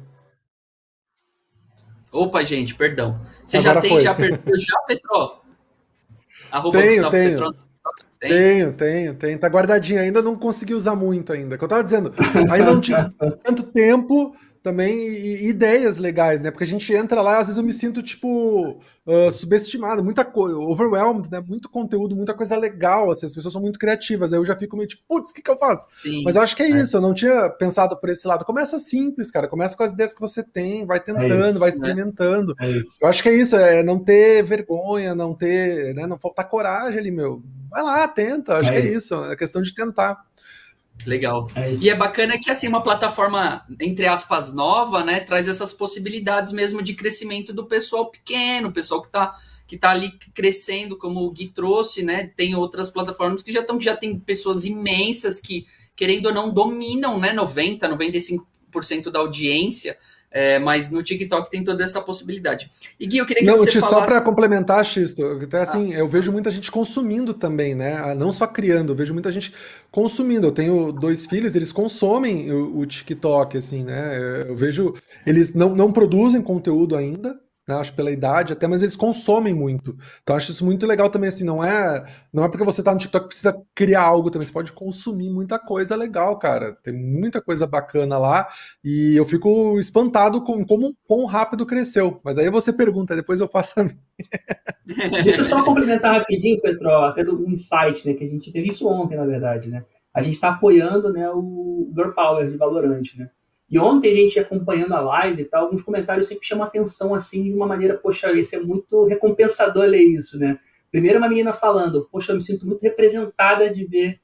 Opa, gente, perdão. Você Agora já tem foi. já perfil já, Petro? Arroba tenho, Gustavo tenho. Petron. Tem? Tenho, tenho, tenho. Tá guardadinho. Ainda não consegui usar muito ainda. Que eu tava dizendo, ainda não tive tanto tempo também e, ideias legais, né? Porque a gente entra lá, às vezes eu me sinto, tipo, uh, subestimado, muita coisa, overwhelmed, né? Muito conteúdo, muita coisa legal, assim, as pessoas são muito criativas, aí eu já fico meio tipo, putz, o que, que eu faço? Sim, Mas eu acho que é, é, isso, eu não tinha pensado por esse lado. Começa simples, cara, começa com as ideias que você tem, vai tentando, é isso, vai né? experimentando. Né? É eu acho que é isso, é não ter vergonha, não ter, né? Não faltar coragem ali, meu. Vai lá, tenta, acho é que é isso, é questão de tentar. Legal. É e é bacana que assim uma plataforma entre aspas nova, né, traz essas possibilidades mesmo de crescimento do pessoal pequeno, pessoal que está que tá ali crescendo, como o Gui trouxe, né? Tem outras plataformas que já estão já tem pessoas imensas que querendo ou não dominam, né, 90, 95% da audiência. É, mas no TikTok tem toda essa possibilidade. E Gui, eu queria que não, você falasse... Só para complementar, Xisto, até assim, ah. eu vejo muita gente consumindo também, né? Ah, não só criando, eu vejo muita gente consumindo. Eu tenho dois filhos, eles consomem o, o TikTok, assim, né? Eu vejo, eles não, não produzem conteúdo ainda, né? Acho pela idade até, mas eles consomem muito. Então acho isso muito legal também, assim, não é, não é porque você tá no TikTok que precisa criar algo também, você pode consumir muita coisa legal, cara. Tem muita coisa bacana lá e eu fico espantado com como quão rápido cresceu. Mas aí você pergunta, depois eu faço a minha. Deixa eu só complementar rapidinho, Petro, até do insight, né, que a gente teve isso ontem, na verdade, né? A gente está apoiando, né, o Girl Power de Valorant, né? E ontem a gente acompanhando a live e tal, alguns comentários sempre chamam atenção assim de uma maneira, poxa, isso é muito recompensador ler isso, né? Primeiro uma menina falando, poxa, eu me sinto muito representada de ver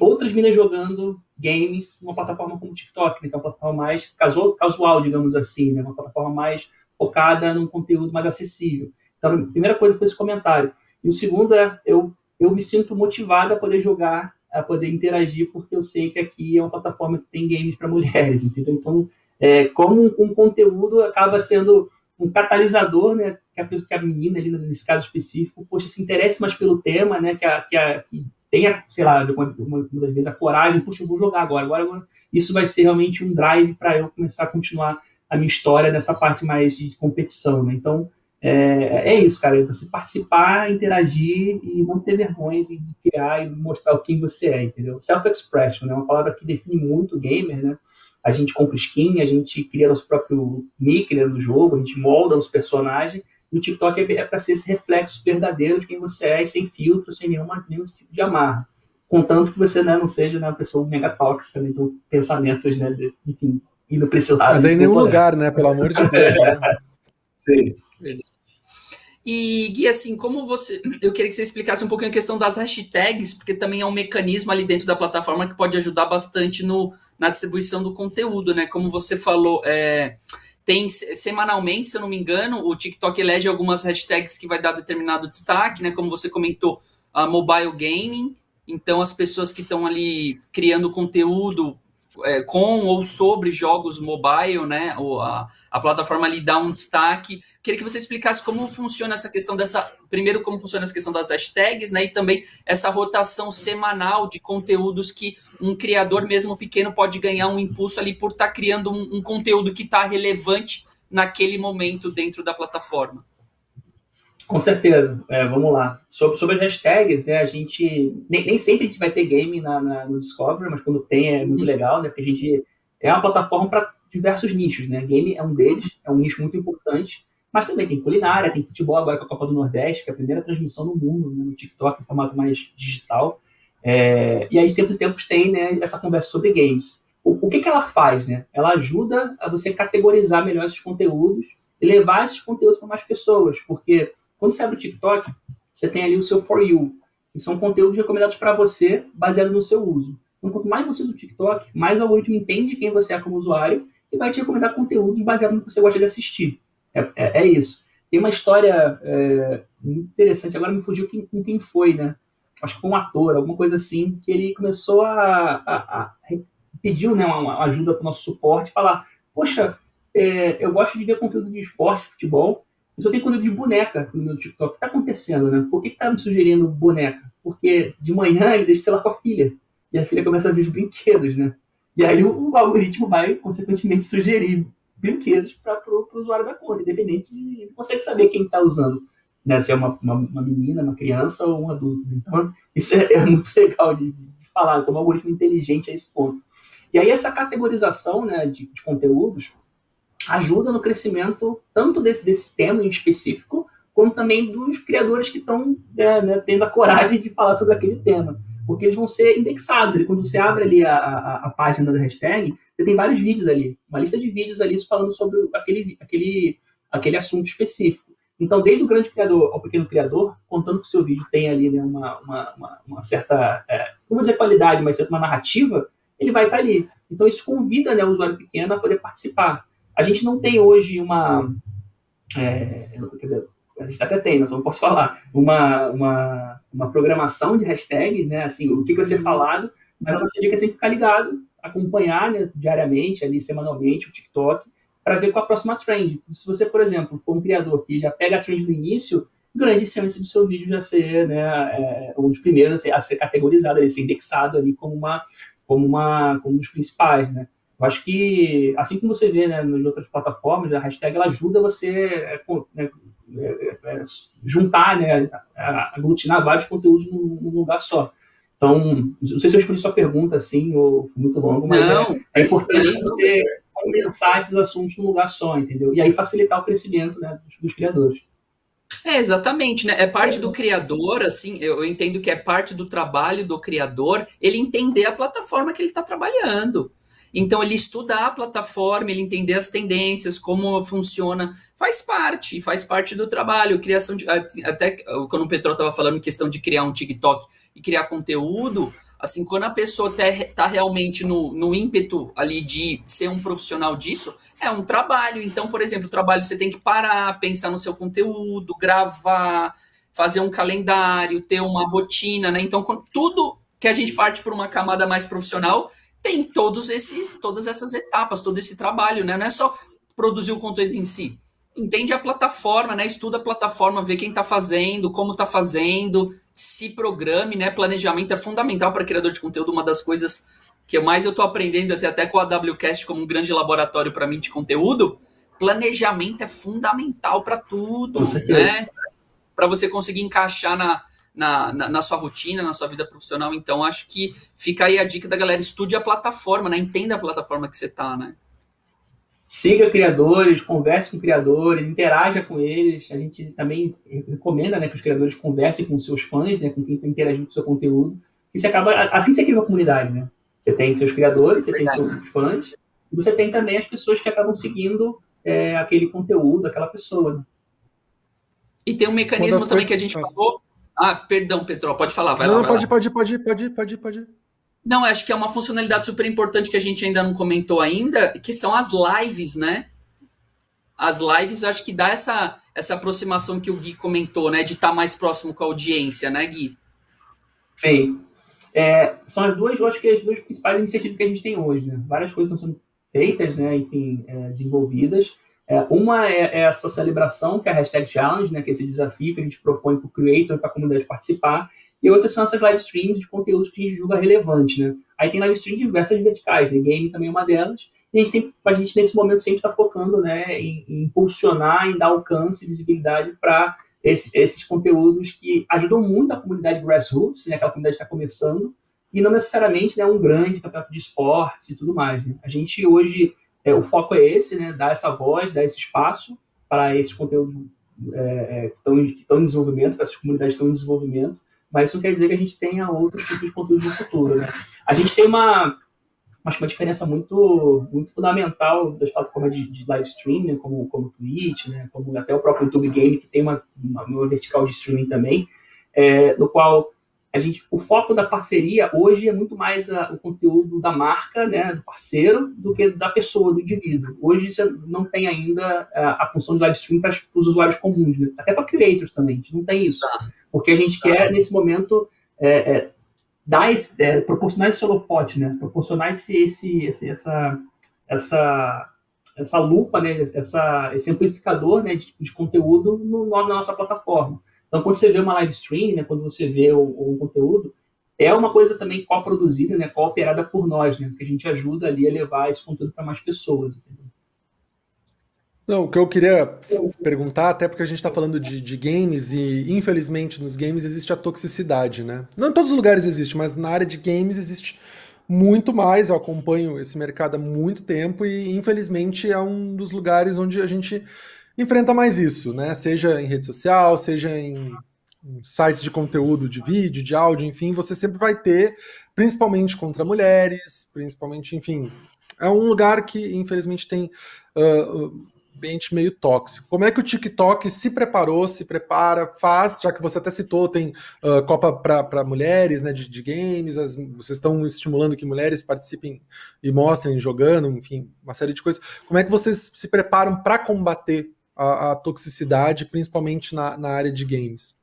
outras meninas jogando games numa plataforma como o TikTok, né, que é uma plataforma mais casual, digamos assim, né, uma plataforma mais focada num conteúdo mais acessível. Então, a primeira coisa foi esse comentário. E o segundo é, eu, eu me sinto motivada a poder jogar a poder interagir, porque eu sei que aqui é uma plataforma que tem games para mulheres, entendeu? Então, é, como um, conteúdo acaba sendo um catalisador, né? Que a, que a menina ali, nesse caso específico, poxa, se interesse mais pelo tema, né? Que, a, que, a, que tenha, sei lá, uma, uma, uma das vezes a coragem, puxa, eu vou jogar agora, agora, agora. Isso vai ser realmente um drive para eu começar a continuar a minha história nessa parte mais de competição, né? Então, é, é, isso, cara. É você participar, interagir e não ter vergonha de, criar e mostrar quem você é, entendeu? Self-expression, né? Uma palavra que define muito o gamer, né? A gente compra skin, a gente cria nosso próprio nick né, do jogo, a gente molda os personagens. E o TikTok é, é para ser esse reflexo verdadeiro de quem você é, sem filtro, sem nenhuma, nenhum tipo de amarra. Contanto que você né, não seja né, uma pessoa mega tóxica, né, então pensamentos, né, de, enfim, indo para esse lado. Mas em nenhum lugar, né? Pelo amor de Deus. Né? Sim. Verdade. E, Gui, assim, como você. Eu queria que você explicasse um pouquinho a questão das hashtags, porque também é um mecanismo ali dentro da plataforma que pode ajudar bastante no, na distribuição do conteúdo, né? Como você falou, é, tem semanalmente, se eu não me engano, o TikTok elege algumas hashtags que vai dar determinado destaque, né? Como você comentou, a mobile gaming. Então, as pessoas que estão ali criando conteúdo é, com ou sobre jogos mobile, né? Ou a, a plataforma lhe dá um destaque. Queria que você explicasse como funciona essa questão dessa. Primeiro, como funciona essa questão das hashtags, né? E também essa rotação semanal de conteúdos que um criador, mesmo pequeno, pode ganhar um impulso ali por estar tá criando um, um conteúdo que está relevante naquele momento dentro da plataforma. Com certeza. É, vamos lá. Sobre, sobre as hashtags, né, a gente. Nem, nem sempre a gente vai ter game na, na, no Discovery, mas quando tem é muito uhum. legal, né? Porque a gente é uma plataforma para diversos nichos, né? Game é um deles, é um nicho muito importante. Mas também tem culinária, tem futebol agora com a Copa do Nordeste, que é a primeira transmissão no mundo, né, no TikTok, em formato mais digital. É, e aí, de tempos em tempos, tem né, essa conversa sobre games. O, o que, que ela faz? Né? Ela ajuda a você categorizar melhor esses conteúdos e levar esses conteúdos para mais pessoas, porque quando você abre o TikTok, você tem ali o seu For You, que são conteúdos recomendados para você, baseado no seu uso. Então, quanto mais você usa o TikTok, mais o algoritmo entende quem você é como usuário e vai te recomendar conteúdos baseados no que você gosta de assistir. É, é, é isso. Tem uma história é, interessante, agora me fugiu quem, quem foi, né? Acho que foi um ator, alguma coisa assim, que ele começou a, a, a pediu né, uma, ajuda para o nosso suporte, falar, poxa, é, eu gosto de ver conteúdo de esporte, futebol, eu só tenho conteúdo de boneca no meu TikTok. O que está acontecendo, né? Por que está me sugerindo boneca? Porque de manhã ele deixa, sei lá, com a filha. E a filha começa a ver os brinquedos, né? E aí o, o algoritmo vai, consequentemente, sugerir brinquedos para o usuário da conta, independente de. Ele consegue saber quem está usando. Né? Se é uma, uma, uma, menina, uma criança ou um adulto. Então, isso é, é muito legal de, de, falar, como algoritmo inteligente a esse ponto. E aí, essa categorização né, de, de conteúdos ajuda no crescimento tanto desse, desse tema em específico, como também dos criadores que estão é, né, tendo a coragem de falar sobre aquele tema. Porque eles vão ser indexados. Quando você abre ali a, a, a, página da hashtag, você tem vários vídeos ali, uma lista de vídeos ali falando sobre aquele, aquele, aquele assunto específico. Então, desde o grande criador ao pequeno criador, contando que o seu vídeo tem ali né, uma, uma, uma, uma, certa, é, dizer qualidade, mas uma narrativa, ele vai estar ali. Então, isso convida né, o usuário pequeno a poder participar. A gente não tem hoje uma. É, quer dizer, a gente até tem, mas não posso falar, uma, uma, uma programação de hashtags, né? Assim, o que vai ser uhum. falado, mas a nossa dica é sempre ficar ligado, acompanhar né, diariamente, ali, semanalmente, o TikTok, para ver qual a próxima trend. Se você, por exemplo, for um criador que já pega a trend no início, grande chance do seu vídeo já ser né, é, um dos primeiros a ser, a ser categorizado, a ser indexado ali como uma como uma como um dos principais, né? Eu acho que, assim como você vê né, nas outras plataformas, a hashtag ela ajuda você é, né, é, é, juntar, né, aglutinar vários conteúdos num, lugar só. Então, não sei se eu escolhi sua pergunta assim, ou foi muito longo, mas não, é, é importante você condensar esses assuntos num lugar só, entendeu? E aí facilitar o crescimento né, dos, dos criadores. É, exatamente, né? É parte do criador, assim, eu entendo que é parte do trabalho do criador ele entender a plataforma que ele está trabalhando. Então, ele estudar a plataforma, ele entender as tendências, como funciona, faz parte, faz parte do trabalho. Criação de. Até quando o Petro estava falando em questão de criar um TikTok e criar conteúdo, assim, quando a pessoa está realmente no, no ímpeto ali de ser um profissional disso, é um trabalho. Então, por exemplo, o trabalho você tem que parar, pensar no seu conteúdo, gravar, fazer um calendário, ter uma rotina, né? Então, tudo que a gente parte por uma camada mais profissional tem todos esses, todas essas etapas, todo esse trabalho, né? Não é só produzir o conteúdo em si. Entende a plataforma, né? Estuda a plataforma, vê quem está fazendo, como está fazendo, se programe, né? Planejamento é fundamental para criador de conteúdo. Uma das coisas que mais eu estou aprendendo até, até com a WCast como um grande laboratório para mim de conteúdo. Planejamento é fundamental para tudo, né? Para você conseguir encaixar na, na, na, na, sua rotina, na sua vida profissional. Então, acho que fica aí a dica da galera: estude a plataforma, né? Entenda a plataforma que você está, né? Siga criadores, converse com criadores, interaja com eles. A gente também recomenda né, que os criadores conversem com seus fãs, né, com quem está interagindo com o seu conteúdo. E você acaba, assim você cria uma comunidade, né? Você tem seus criadores, você Verdade. tem seus fãs, e você tem também as pessoas que acabam seguindo é, aquele conteúdo, aquela pessoa. Né? E tem um mecanismo também coisas... que a gente falou, ah, perdão, Petro, pode falar, vai não, lá. Não, pode, pode, pode, pode, pode, pode. Não, acho que é uma funcionalidade super importante que a gente ainda não comentou ainda, que são as lives, né? As lives, acho que dá essa, essa aproximação que o Gui comentou, né? De estar tá mais próximo com a audiência, né, Gui? Sim. É, são as duas, eu acho que as duas principais iniciativas que a gente tem hoje, né? Várias coisas estão sendo feitas, né? Enfim, é, desenvolvidas. É, uma é, é, essa celebração, que é a hashtag challenge, né, que é esse desafio que a gente propõe para o creator, para a comunidade participar, e outras são essas live streams de conteúdos que a gente julga relevante, né. Aí tem live stream de diversas verticais, né, game também é uma delas, e a gente, sempre, a gente nesse momento sempre está focando né, em, em, impulsionar, em dar alcance, visibilidade para esses, esses, conteúdos que ajudam muito a comunidade grassroots, né, aquela comunidade está começando, e não necessariamente né, um grande campeonato de esportes e tudo mais. Né. A gente hoje é, o foco é esse, né? Dar essa voz, dar esse espaço para esses conteúdos é, é, que, estão, que estão em desenvolvimento, para essas comunidades que estão em desenvolvimento, mas isso não quer dizer que a gente tenha outros tipos de conteúdo no futuro, né? A gente tem uma, acho que uma diferença muito, muito fundamental das plataformas de, de live streaming, né? como, como Twitch, né? como até o próprio YouTube Game, que tem uma, uma, uma vertical de streaming também, é, no qual a gente, o foco da parceria hoje é muito mais a, o conteúdo da marca, né, do parceiro, do que da pessoa, do indivíduo. Hoje você não tem ainda a, a função de live stream para os usuários comuns, né? até para creators também, a gente não tem isso. Tá. Porque a gente tá. quer, nesse momento, é, é, dar esse, é, proporcionar esse holofote, né? proporcionar esse, esse, esse, essa, essa, essa lupa, né? essa, esse amplificador né? de, de conteúdo no, na nossa plataforma. Então, quando você vê uma live stream, né, quando você vê o, o conteúdo, é uma coisa também co-produzida, né, co-operada por nós, né, que a gente ajuda ali a levar esse conteúdo para mais pessoas. Entendeu? Não, o que eu queria perguntar, até porque a gente está falando de, de, games e, infelizmente, nos games existe a toxicidade, né? Não em todos os lugares existe, mas na área de games existe muito mais. Eu acompanho esse mercado há muito tempo e, infelizmente, é um dos lugares onde a gente enfrenta mais isso, né? Seja em rede social, seja em, sites de conteúdo de vídeo, de áudio, enfim, você sempre vai ter, principalmente contra mulheres, principalmente, enfim. É um lugar que, infelizmente, tem uh, ambiente meio tóxico. Como é que o TikTok se preparou, se prepara, faz, já que você até citou, tem uh, Copa para mulheres, né, de, de games, as, vocês estão estimulando que mulheres participem e mostrem jogando, enfim, uma série de coisas. Como é que vocês se preparam para combater a, a toxicidade, principalmente na, na área de games?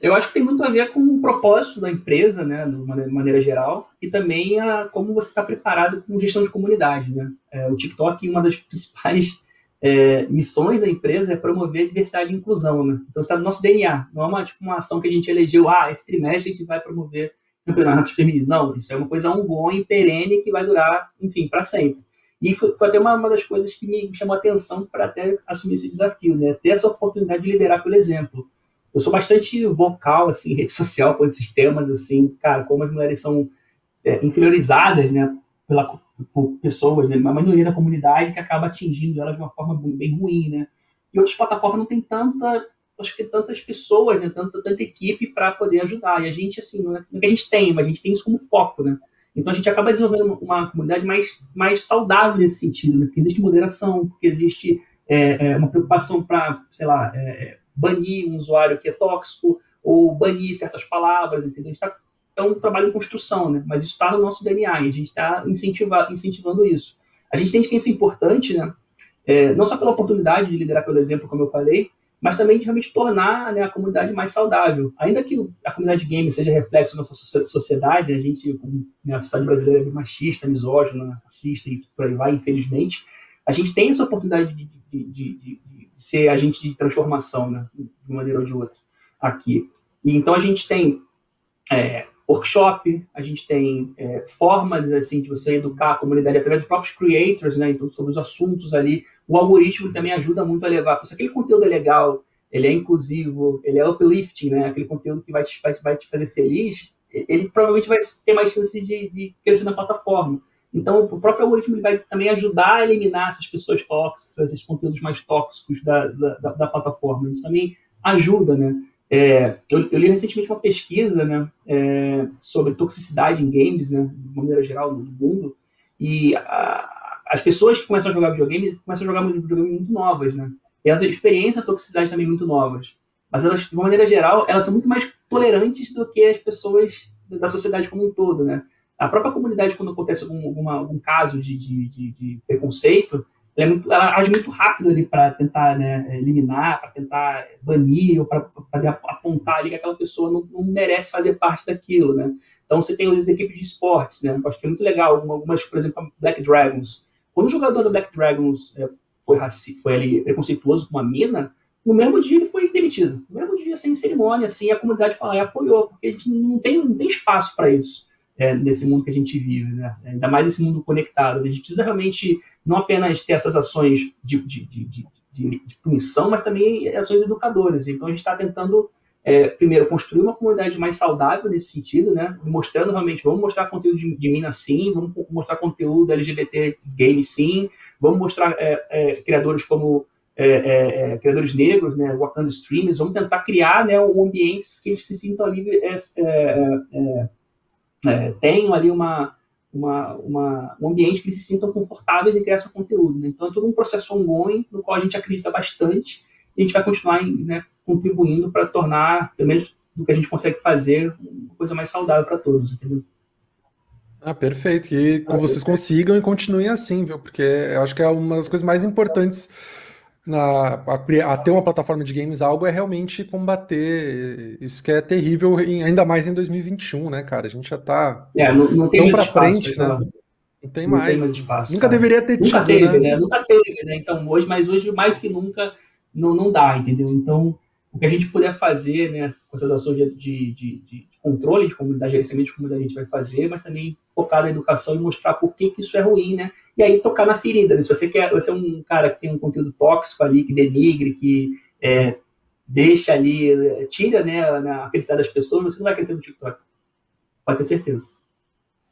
Eu acho que tem muito a ver com o propósito da empresa, né, de maneira, maneira geral, e também a, como você está preparado com gestão de comunidade. Né? É, o TikTok, uma das principais é, missões da empresa é promover a diversidade e inclusão. Né? Então, está no nosso DNA. Não é uma, tipo, uma ação que a gente elegeu, ah, esse trimestre a gente vai promover campeonatos femininos. Não, isso é uma coisa ongoing, perene, que vai durar, enfim, para sempre. E foi, foi até uma, uma, das coisas que me chamou a atenção para até assumir esse desafio, né? Ter essa oportunidade de liderar pelo exemplo. Eu sou bastante vocal, assim, rede social com esses temas, assim, cara, como as mulheres são é, inferiorizadas, né? Pela, por pessoas, né? Uma maioria da comunidade que acaba atingindo elas de uma forma bem ruim, né? E outras plataformas não tem tanta, acho que tem tantas pessoas, né? Tanta, tanta equipe para poder ajudar. E a gente, assim, é, não é que a gente tem, mas a gente tem isso como foco, né? Então a gente acaba desenvolvendo uma comunidade mais, mais saudável nesse sentido, né? porque existe moderação, porque existe é, é, uma preocupação para, sei lá, é, banir um usuário que é tóxico ou banir certas palavras, entendeu? Está é um trabalho de construção, né? Mas isso está no nosso DNA e a gente está incentiva, incentivando isso. A gente entende que isso é importante, né? É, não só pela oportunidade de liderar pelo exemplo, como eu falei, mas também de realmente tornar né, a comunidade mais saudável. Ainda que a comunidade gamer seja reflexo da nossa sociedade, a gente, né, a sociedade brasileira é machista, misógina, racista e por aí vai, infelizmente, a gente tem essa oportunidade de, de, de, de ser agente de transformação, né, de uma maneira ou de outra, aqui. E, então a gente tem é, workshop, a gente tem é, formas assim de você educar a comunidade através dos próprios creators, né? Então sobre os assuntos ali, o algoritmo também ajuda muito a levar. Se aquele conteúdo é legal, ele é inclusivo, ele é uplifting, né? Aquele conteúdo que vai te, vai, vai te fazer feliz, ele provavelmente vai ter mais chance de, de crescer na plataforma. Então, o próprio algoritmo vai também ajudar a eliminar essas pessoas tóxicas, esses conteúdos mais tóxicos da, da, da plataforma. Isso também ajuda, né? É, eu, eu, li recentemente uma pesquisa né, é, sobre toxicidade em games, né, de maneira geral, no mundo, e a, as pessoas que começam a jogar videogame começam a jogar videogame muito novas, né? E elas experienciam a toxicidade também muito novas. Mas elas, de maneira geral, elas são muito mais tolerantes do que as pessoas da sociedade como um todo, né? A própria comunidade, quando acontece algum, alguma, algum caso de, de, de, de preconceito, ela, é muito, ela age muito rápido ali para tentar né, eliminar, para tentar banir, ou para apontar ali que aquela pessoa não, não, merece fazer parte daquilo, né? Então você tem as equipes de esportes, né? Eu acho que é muito legal. Algumas, por exemplo, Black Dragons. Quando o jogador do Black Dragons é, foi, raci foi ali preconceituoso com uma mina, no mesmo dia ele foi demitido. No mesmo dia, sem cerimônia, assim, a comunidade falou, e apoiou, porque a gente não tem, não tem espaço para isso é, nesse mundo que a gente vive, né? Ainda mais esse mundo conectado. A gente precisa realmente não apenas ter essas ações de, de, de, de, punição, mas também ações educadoras. Então a gente está tentando é, primeiro, construir uma comunidade mais saudável nesse sentido, né? Mostrando realmente, vamos mostrar conteúdo de, de mina sim, vamos mostrar conteúdo LGBT game sim, vamos mostrar é, é, criadores como é, é, é, criadores negros, né? Wakanda Streamers, vamos tentar criar né, um ambientes que eles se sintam ali, tenham ali uma, uma, uma, um ambiente que eles se sintam confortáveis em criar seu conteúdo. Né? Então é todo um processo ongoing no qual a gente acredita bastante e a gente vai continuar né, contribuindo para tornar, pelo menos do que a gente consegue fazer, uma coisa mais saudável para todos, entendeu? Ah, perfeito. Que ah, vocês perfeito. consigam e continuem assim, viu? Porque eu acho que é uma das coisas mais importantes na, a, a, ter uma plataforma de games, algo é realmente combater isso que é terrível, em, ainda mais em 2021, né, cara? A gente já tá é, não, não tão pra frente, né? Não tem não mais. Tem mais espaço, nunca cara. deveria ter nunca tido, teve, né? né? Nunca teve, né? Então, hoje, mas hoje, mais do que nunca, não, não dá, entendeu? Então, o que a gente puder fazer, né, com essas ações de, de, de, de controle de comunidade, gerenciamento de comunidade, a gente vai fazer, mas também focar na educação e mostrar por que, que isso é ruim, né? E aí tocar na ferida, né? Se você quer, você é um cara que tem um conteúdo tóxico ali, que denigre, que é, deixa ali, tira né, a felicidade das pessoas, você não vai crescer no TikTok. Pode ter certeza.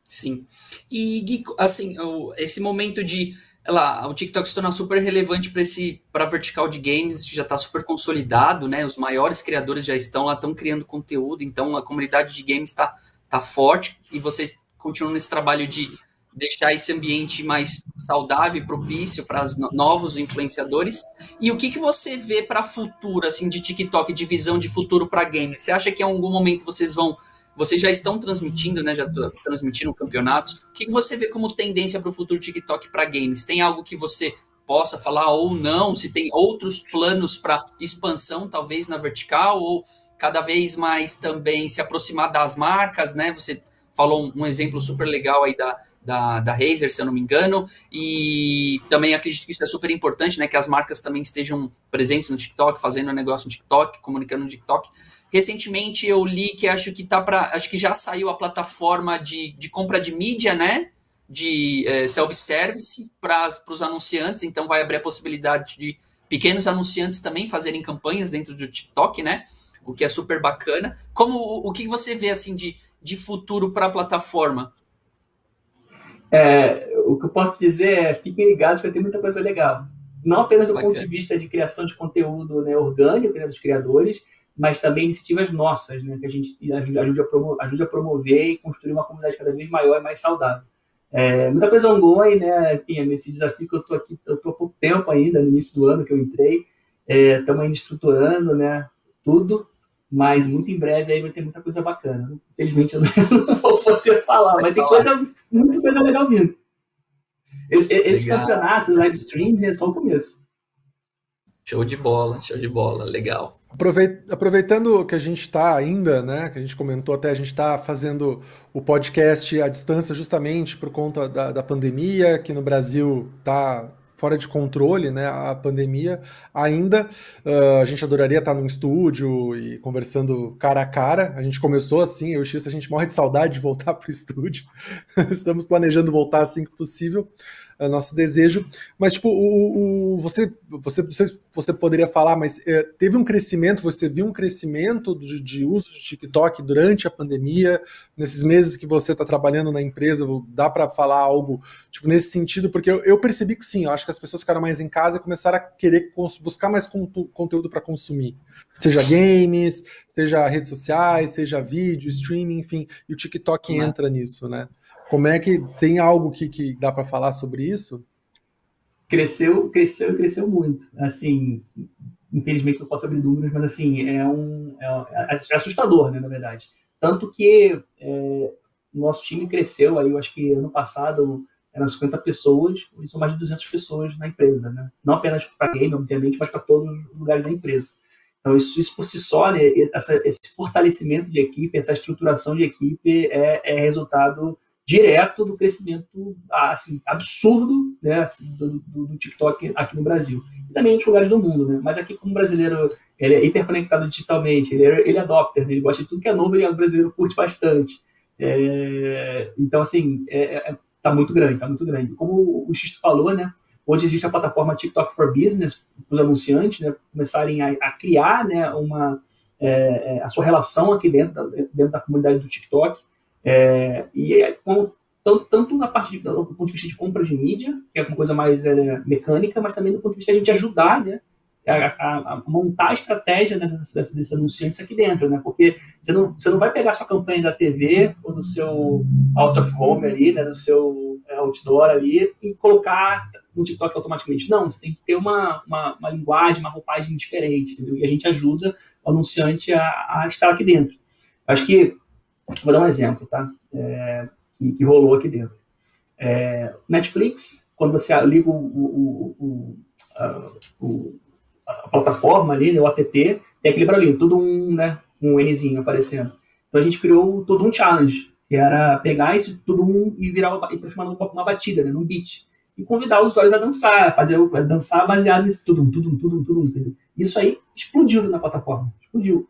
Sim. E, Gui, assim, esse momento de lá, o TikTok se torna super relevante para esse para vertical de games, que já está super consolidado, né? Os maiores criadores já estão lá, estão criando conteúdo, então a comunidade de games está tá forte e vocês continuam nesse trabalho de deixar esse ambiente mais saudável e propício para os novos influenciadores. E o que, que você vê para futuro, assim, de TikTok, de visão de futuro para games? Você acha que em algum momento vocês vão vocês já estão transmitindo, né? Já transmitindo campeonatos. O que você vê como tendência para o futuro TikTok para games? Tem algo que você possa falar ou não? Se tem outros planos para expansão, talvez na vertical, ou cada vez mais também se aproximar das marcas, né? Você falou um, exemplo super legal aí da, da, da Razer, se eu não me engano, e também acredito que isso é super importante, né, que as marcas também estejam presentes no TikTok, fazendo negócio no TikTok, comunicando no TikTok. Recentemente eu li que acho que tá para, acho que já saiu a plataforma de, de compra de mídia, né, de é, self-service para os anunciantes, então vai abrir a possibilidade de pequenos anunciantes também fazerem campanhas dentro do TikTok, né, o que é super bacana. Como o, o que você vê assim de, de futuro para a plataforma? É, o que eu posso dizer é, fiquem ligados, vai ter muita coisa legal. Não apenas do Bacana. ponto de vista de criação de conteúdo né, orgânico né, dos criadores, mas também iniciativas nossas, né, que a gente ajude, a, promover, ajude a promover e construir uma comunidade cada vez maior e mais saudável. É, muita coisa ongoing, né, Pinha, nesse desafio que eu estou aqui, eu estou há pouco tempo ainda, no início do ano que eu entrei, estamos é, ainda estruturando, né, tudo, mas muito em breve aí vai ter muita coisa bacana. Infelizmente eu não vou poder falar, mas tem coisa, muita coisa legal vindo. Esse, esse campeonato, live stream, é só o começo. Show de bola, show de bola, legal. Aproveitando que a gente está ainda, né, que a gente comentou até, a gente está fazendo o podcast à distância justamente por conta da, da pandemia, que no Brasil está fora de controle, né, a pandemia ainda. Uh, a gente adoraria estar num estúdio e conversando cara a cara. A gente começou assim, eu e o X, a gente morre de saudade de voltar para o estúdio. Estamos planejando voltar assim que possível é nosso desejo. Mas, tipo, o, o, você, você, você, você poderia falar, mas é, teve um crescimento, você viu um crescimento de, de uso de TikTok durante a pandemia, nesses meses que você está trabalhando na empresa, dá para falar algo, tipo, nesse sentido? Porque eu, eu, percebi que sim, eu acho que as pessoas ficaram mais em casa e começaram a querer buscar mais conteúdo para consumir. Seja games, seja redes sociais, seja vídeo, streaming, enfim, e o TikTok uhum. entra nisso, né? Como é que tem algo que, que dá para falar sobre isso? Cresceu, cresceu, cresceu muito. Assim, infelizmente não posso abrir números, mas assim é um é, é assustador, né, na verdade. Tanto que é, nosso time cresceu aí, eu acho que ano passado eram 50 pessoas, hoje são mais de 200 pessoas na empresa, né? Não apenas para game, obviamente, mas para todos os lugares da empresa. Então, isso, isso por si só, né, essa, esse fortalecimento de equipe, essa estruturação de equipe é, é resultado direto do crescimento assim, absurdo né, assim, do, do, do, TikTok aqui no Brasil. E também em outros lugares do mundo. Né? Mas aqui, como brasileiro ele é hiperconectado digitalmente, ele é, ele é adopter, né? ele gosta de tudo que é novo, ele é brasileiro curte bastante. É, então, assim, é, é, tá muito grande, tá muito grande. Como o Xisto falou, né? Hoje existe a plataforma TikTok for Business, para os anunciantes né, começarem a, a criar né, uma, é, é, a sua relação aqui dentro da, dentro da comunidade do TikTok. É, e é, com, tanto, tanto, na parte de, do ponto de vista de compra de mídia, que é uma coisa mais é, mecânica, mas também do ponto de vista de a gente ajudar né, a, a, a montar a estratégia né, desses, desses anunciantes aqui dentro, né? Porque você não, você não vai pegar sua campanha da TV ou do seu out of home ali, né, do seu é, outdoor ali e colocar no TikTok automaticamente. Não, você tem que ter uma, uma, uma linguagem, uma roupagem diferente, entendeu? E a gente ajuda o anunciante a, a estar aqui dentro. Acho que Vou dar um exemplo, tá? É, que, que, rolou aqui dentro. É, Netflix, quando você liga o, o, o, a, a, plataforma ali, né, o app, tem aquele barulhinho, tudo um, né, um Nzinho aparecendo. Então a gente criou todo um challenge, que era pegar isso tudo um e virar e transformar numa batida, né, num beat. E convidar os usuários a dançar, fazer a dançar baseado nisso tudo, tudo, tudo, tudo. Isso aí explodiu na plataforma, explodiu.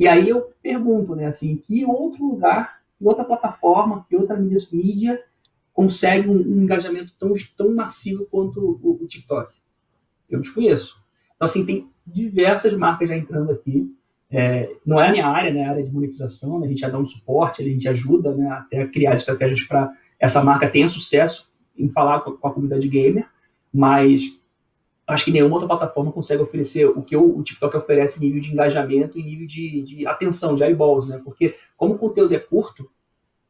E aí eu pergunto, né, assim, que outro lugar, que outra plataforma, que outra mídia consegue um, um engajamento tão, tão massivo quanto o, o, TikTok? Eu desconheço. Então, assim, tem diversas marcas já entrando aqui. É, não é a minha área, né, a área de monetização, né, a gente já dá um suporte, a gente ajuda né, até a criar estratégias para essa marca tenha sucesso em falar com a, com a comunidade gamer, mas acho que nenhuma outra plataforma consegue oferecer o que o, TikTok oferece em nível de engajamento e nível de, de atenção, de eyeballs, né? Porque como o conteúdo é curto,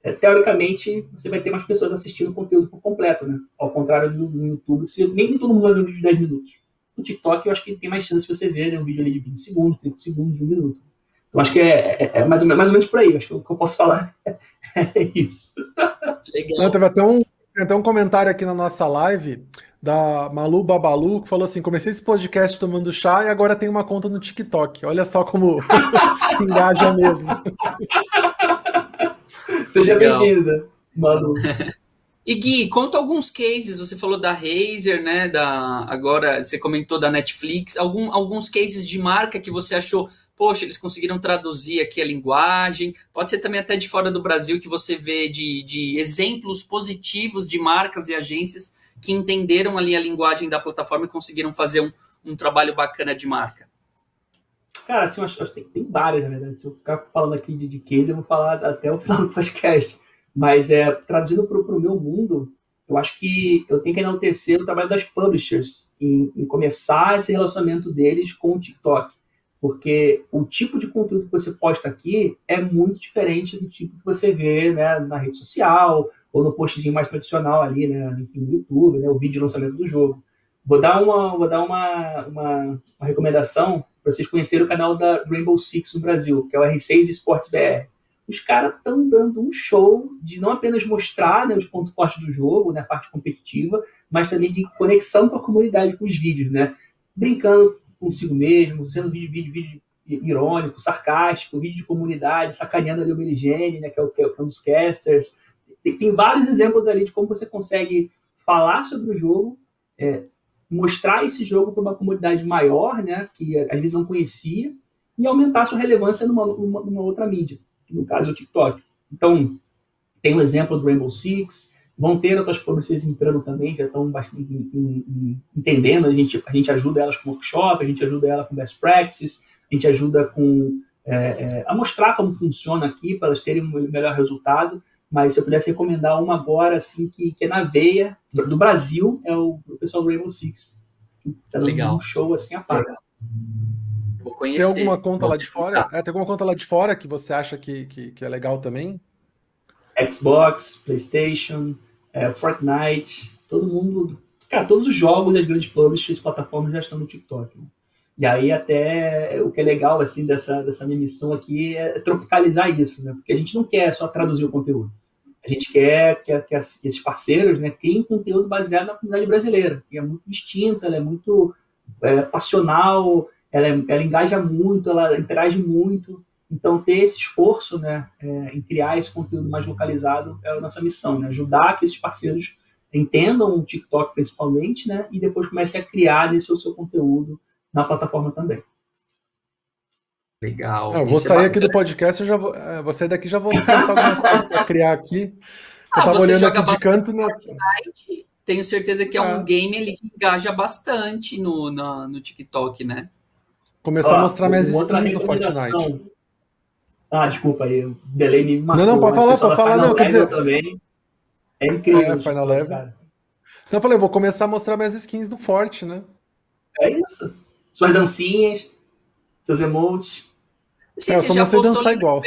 é, teoricamente você vai ter mais pessoas assistindo o conteúdo por completo, né? Ao contrário do, do YouTube, que nem todo mundo vai ver um vídeo de 10 minutos. No TikTok eu acho que tem mais chance de você ver né, um vídeo ali de 20 segundos, 30 segundos, de um minuto. Então acho que é, é, é mais, ou menos, mais ou menos por aí. Acho que o que eu posso falar é isso. Legal. Não, teve até um, tem até um comentário aqui na nossa live da Malu Babalu, que falou assim: comecei esse podcast tomando chá e agora tem uma conta no TikTok. Olha só como engaja mesmo. Seja bem-vinda, Malu. E Gui, conta alguns cases. Você falou da Razer, né? Da agora você comentou da Netflix. Algum, alguns cases de marca que você achou, poxa, eles conseguiram traduzir aqui a linguagem. Pode ser também até de fora do Brasil que você vê de, de exemplos positivos de marcas e agências que entenderam ali a linguagem da plataforma e conseguiram fazer um, um trabalho bacana de marca. Cara, assim, acho, acho que tem, tem várias, na verdade. Se eu ficar falando aqui de, de case, eu vou falar até o final do podcast. Mas é, traduzindo para o meu mundo, eu acho que eu tenho que enaltecer o trabalho das publishers em, em, começar esse relacionamento deles com o TikTok. porque o tipo de conteúdo que você posta aqui é muito diferente do tipo que você vê né, na rede social ou no postzinho mais tradicional ali, né, enfim, no YouTube, né, o vídeo de lançamento do jogo. Vou dar uma, vou dar uma, uma, uma recomendação para vocês conhecerem o canal da Rainbow Six no Brasil, que é o R6 Esportes BR. Os caras estão dando um show de não apenas mostrar né, os pontos fortes do jogo, né, a parte competitiva, mas também de conexão com a comunidade, com os vídeos, né? Brincando consigo mesmo, sendo vídeo, vídeo, vídeo irônico, sarcástico, vídeo de comunidade, sacaneando ali o Meligene, né, que é, o, que é um dos casters. Tem, tem, vários exemplos ali de como você consegue falar sobre o jogo, é, mostrar esse jogo para uma comunidade maior, né, que às vezes não conhecia, e aumentar sua relevância numa, numa, numa outra mídia, que no caso é o TikTok. Então, tem um exemplo do Rainbow Six, vão ter outras publishers entrando também, já estão entendendo, a gente, a gente ajuda elas com workshop, a gente ajuda ela com best practices, a gente ajuda com é, é, a mostrar como funciona aqui para elas terem um melhor resultado. Mas se eu pudesse recomendar uma agora, assim, que, que é na veia do Brasil, é o, o pessoal do Rainbow Six. Tá Legal. um show assim a par. Vou conhecer. Tem alguma conta Vou lá de fora? É, tem alguma conta lá de fora que você acha que, que, que é legal também? Xbox, PlayStation, é, Fortnite, todo mundo. Cara, todos os jogos das grandes publishers e plataformas já estão no TikTok. Né? E aí até o que é legal assim dessa, dessa minha missão aqui é tropicalizar isso, né? Porque a gente não quer só traduzir o conteúdo. A gente quer que, que esses parceiros né, criem conteúdo baseado na comunidade brasileira, que é muito distinta, ela é muito é, passional, ela, é, ela engaja muito, ela interage muito. Então, ter esse esforço né, é, em criar esse conteúdo mais localizado é a nossa missão, né? ajudar que esses parceiros entendam o TikTok principalmente, né, e depois comecem a criar esse o seu conteúdo na plataforma também. Legal. Eu vou é sair aqui do podcast, eu já vou, é, vou sair daqui já vou pensar algumas coisas para criar aqui. Ah, eu tava olhando aqui de canto. Na... Tenho certeza que é, um ah. game ali que engaja bastante no, no, no TikTok, né? Começar ah, a mostrar minhas skins do Fortnite. Ah, desculpa aí, o delay me matou. Não, não, pode falar, pode falar, não, quer dizer... Também. É incrível. É, Final Level. Cara. Então eu falei, vou começar a mostrar minhas skins do Forte, né? É isso. Suas dancinhas, seus emotes. Sim, é, eu só não sei dançar igual.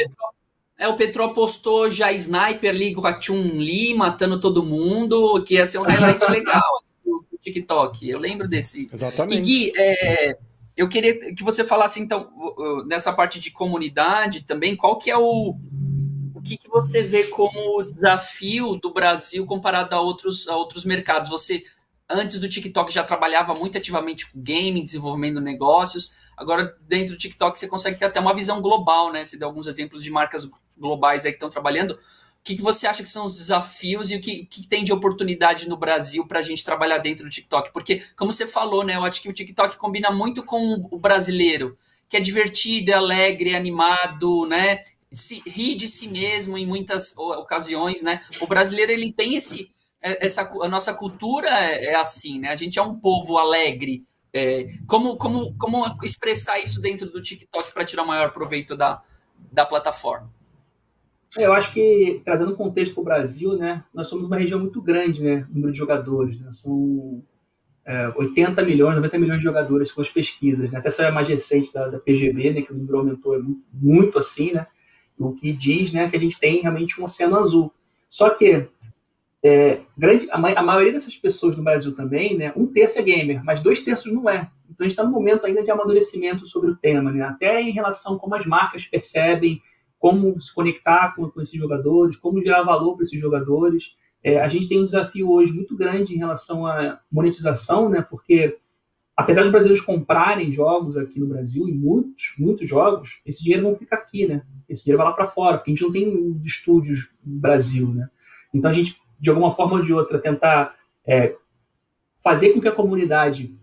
É, o Petro postou já Sniper League com a Chun-Li matando todo mundo, que ia ser um highlight legal do TikTok. Eu lembro desse. Exatamente. E Gui, é, eu queria que você falasse, então, nessa parte de comunidade também, qual que é o. O que, que você vê como desafio do Brasil comparado a outros, a outros mercados? Você, antes do TikTok, já trabalhava muito ativamente com game, desenvolvendo negócios. Agora, dentro do TikTok, você consegue ter até uma visão global, né? Você deu alguns exemplos de marcas globais aí que estão trabalhando que, que você acha que são os desafios e o que, que tem de oportunidade no Brasil para a gente trabalhar dentro do TikTok? Porque, como você falou, né, eu acho que o TikTok combina muito com o brasileiro, que é divertido, é alegre, é animado, né? Se, ri de si mesmo em muitas ocasiões, né? O brasileiro ele tem esse é, essa a nossa cultura é, é assim, né? A gente é um povo alegre. É, como, como, como expressar isso dentro do TikTok para tirar maior proveito da, da plataforma? Eu acho que, trazendo contexto para o Brasil, né, nós somos uma região muito grande, né, número de jogadores. Né, são é, 80 milhões, 90 milhões de jogadores com as pesquisas. Né, até essa é mais recente da, da PGB, né, que o número aumentou muito, muito assim, né, o que diz né, que a gente tem realmente um oceano azul. Só que é, grande, a, a, maioria dessas pessoas no Brasil também, né, um terço é gamer, mas dois terços não é. Então a gente está no momento ainda de amadurecimento sobre o tema, né, até em relação a como as marcas percebem como se conectar com, com esses jogadores, como gerar valor para esses jogadores. É, a gente tem um desafio hoje muito grande em relação à monetização, né? Porque apesar dos brasileiros comprarem jogos aqui no Brasil, e muitos, muitos jogos, esse dinheiro não fica aqui, né? Esse dinheiro vai lá para fora, porque a gente não tem estúdios no Brasil, né? Então a gente, de alguma forma ou de outra, tentar é, fazer com que a comunidade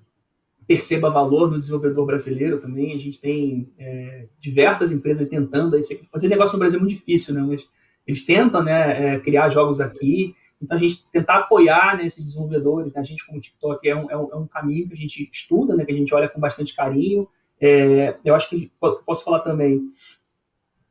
perceba valor no desenvolvedor brasileiro também. A gente tem é, diversas empresas tentando. Fazer negócio no Brasil é muito difícil, né? Mas eles tentam né, é, criar jogos aqui. Então, a gente tentar apoiar né, esses desenvolvedores, né? a gente como TikTok é um, é, um, é um, caminho que a gente estuda, né, que a gente olha com bastante carinho. É, eu acho que posso falar também,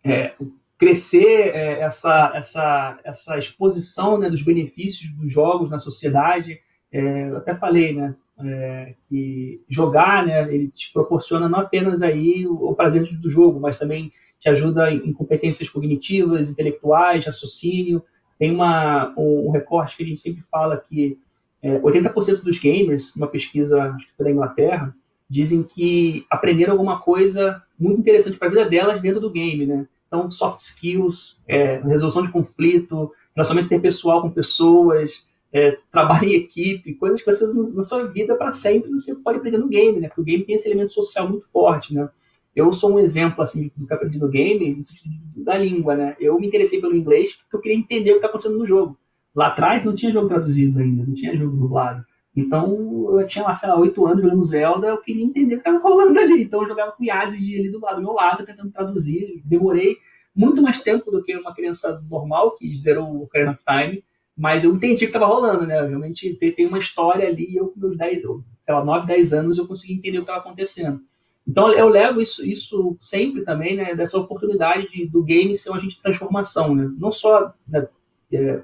é, crescer é, essa, essa, essa exposição né, dos benefícios dos jogos na sociedade. eu até falei, né, é, que jogar, né, ele te proporciona não apenas aí o, o prazer do jogo, mas também te ajuda em competências cognitivas, intelectuais, raciocínio. Tem uma, um, um recorte que a gente sempre fala que é, 80% dos gamers, uma pesquisa acho que foi da Inglaterra, dizem que aprenderam alguma coisa muito interessante para a vida delas dentro do game, né? Então, soft skills, é, resolução de conflito, relacionamento interpessoal com pessoas, é, trabalho em equipe, coisas que você na sua vida para sempre você pode aprender no game, né? Porque o game tem esse elemento social muito forte, né? Eu sou um exemplo assim do que aprendi no game, no sentido da língua, né? Eu me interessei pelo inglês porque eu queria entender o que está acontecendo no jogo. Lá atrás não tinha jogo traduzido ainda, não tinha jogo dublado. Então eu tinha lá, sei lá, oito anos jogando Zelda, eu queria entender o que estava rolando ali. Então eu jogava com Yazid ali do lado do meu lado, tentando traduzir. Demorei muito mais tempo do que uma criança normal que zerou o Ocarina of Time, mas eu entendi o que estava rolando, né? Realmente tem uma história ali, eu com meus 10, sei lá, 9, 10 anos eu consegui entender o que estava acontecendo. Então eu levo isso, isso sempre também, né, dessa oportunidade de, do game ser um agente de transformação, né? Não só né, é,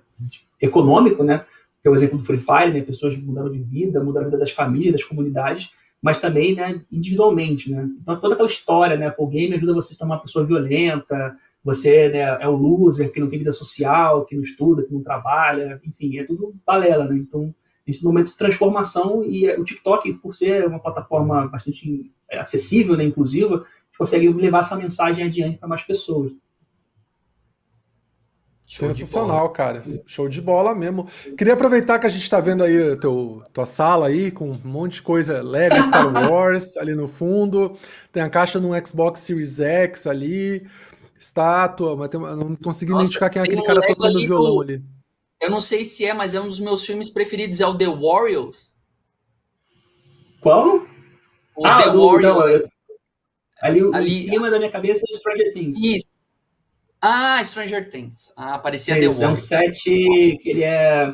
econômico, né? Que é o exemplo do Free Fire, né? Pessoas mudaram de vida, mudaram a vida das famílias, das comunidades, mas também, né, individualmente, né? Então toda aquela história, né? O game ajuda você a tomar uma pessoa violenta, você né, é o loser que não tem vida social, que não estuda, que não trabalha, enfim, é tudo balela, né? Então, esse momento de transformação e o TikTok, por ser uma plataforma bastante é, acessível, né, inclusiva, consegue levar essa mensagem adiante para mais pessoas. Show Sensacional, cara. Show de bola mesmo. Queria aproveitar que a gente está vendo aí teu, tua sala aí com um monte de coisa Lego Star Wars ali no fundo. Tem a caixa no Xbox Series X ali estátua, mas tem não consegui Nossa, identificar quem é aquele um cara tocando violão do... ali. Eu não sei se é, mas é um dos meus filmes preferidos, é o The Warriors. Qual? O ah, The o, Warriors. Não, eu... ali, ali, em cima da minha cabeça é Stranger Things. Isso. Ah, Stranger Things. Ah, aparecia é The Warriors. É um set que ele é,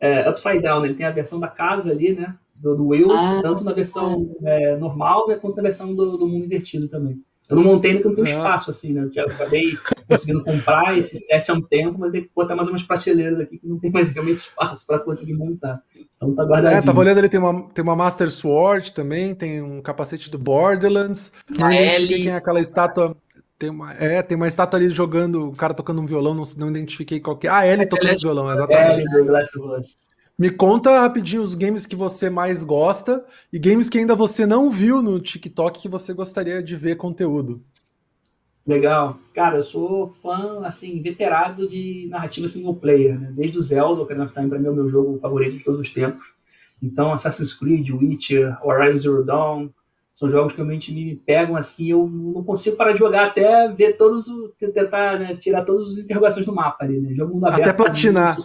é, upside down, ele tem a versão da casa ali, né? Do, do Will, ah, tanto na versão é, normal né, quanto na versão do, do mundo invertido também. Eu não montei porque não tem espaço, assim, né? Eu acabei conseguindo comprar esse set há um tempo, mas tem que botar mais umas prateleiras aqui que não tem mais realmente espaço para conseguir montar. Então tá guardadinho. É, tava olhando ali, tem uma, tem uma Master Sword também, tem um capacete do Borderlands. Não identifiquei quem é aquela estátua. Tem uma, é, tem uma estátua ali jogando, o cara tocando um violão, não, não identifiquei qual que é. Ah, ele é, tocando ele violão, exatamente. É, do Last of Us. Me conta rapidinho os games que você mais gosta e games que ainda você não viu no TikTok que você gostaria de ver conteúdo. Legal. Cara, eu sou fã, assim, veterado de narrativa single player, né? Desde o Zelda, o Ocarina of Time, para mim, é o meu jogo favorito de todos os tempos. Então, Assassin's Creed, Witcher, Horizon Zero Dawn, são jogos que realmente me pegam assim, eu não consigo parar de jogar até ver todos os. tentar né, tirar todas as interrogações do mapa ali, né? Jogo mundo aberto. Até platinar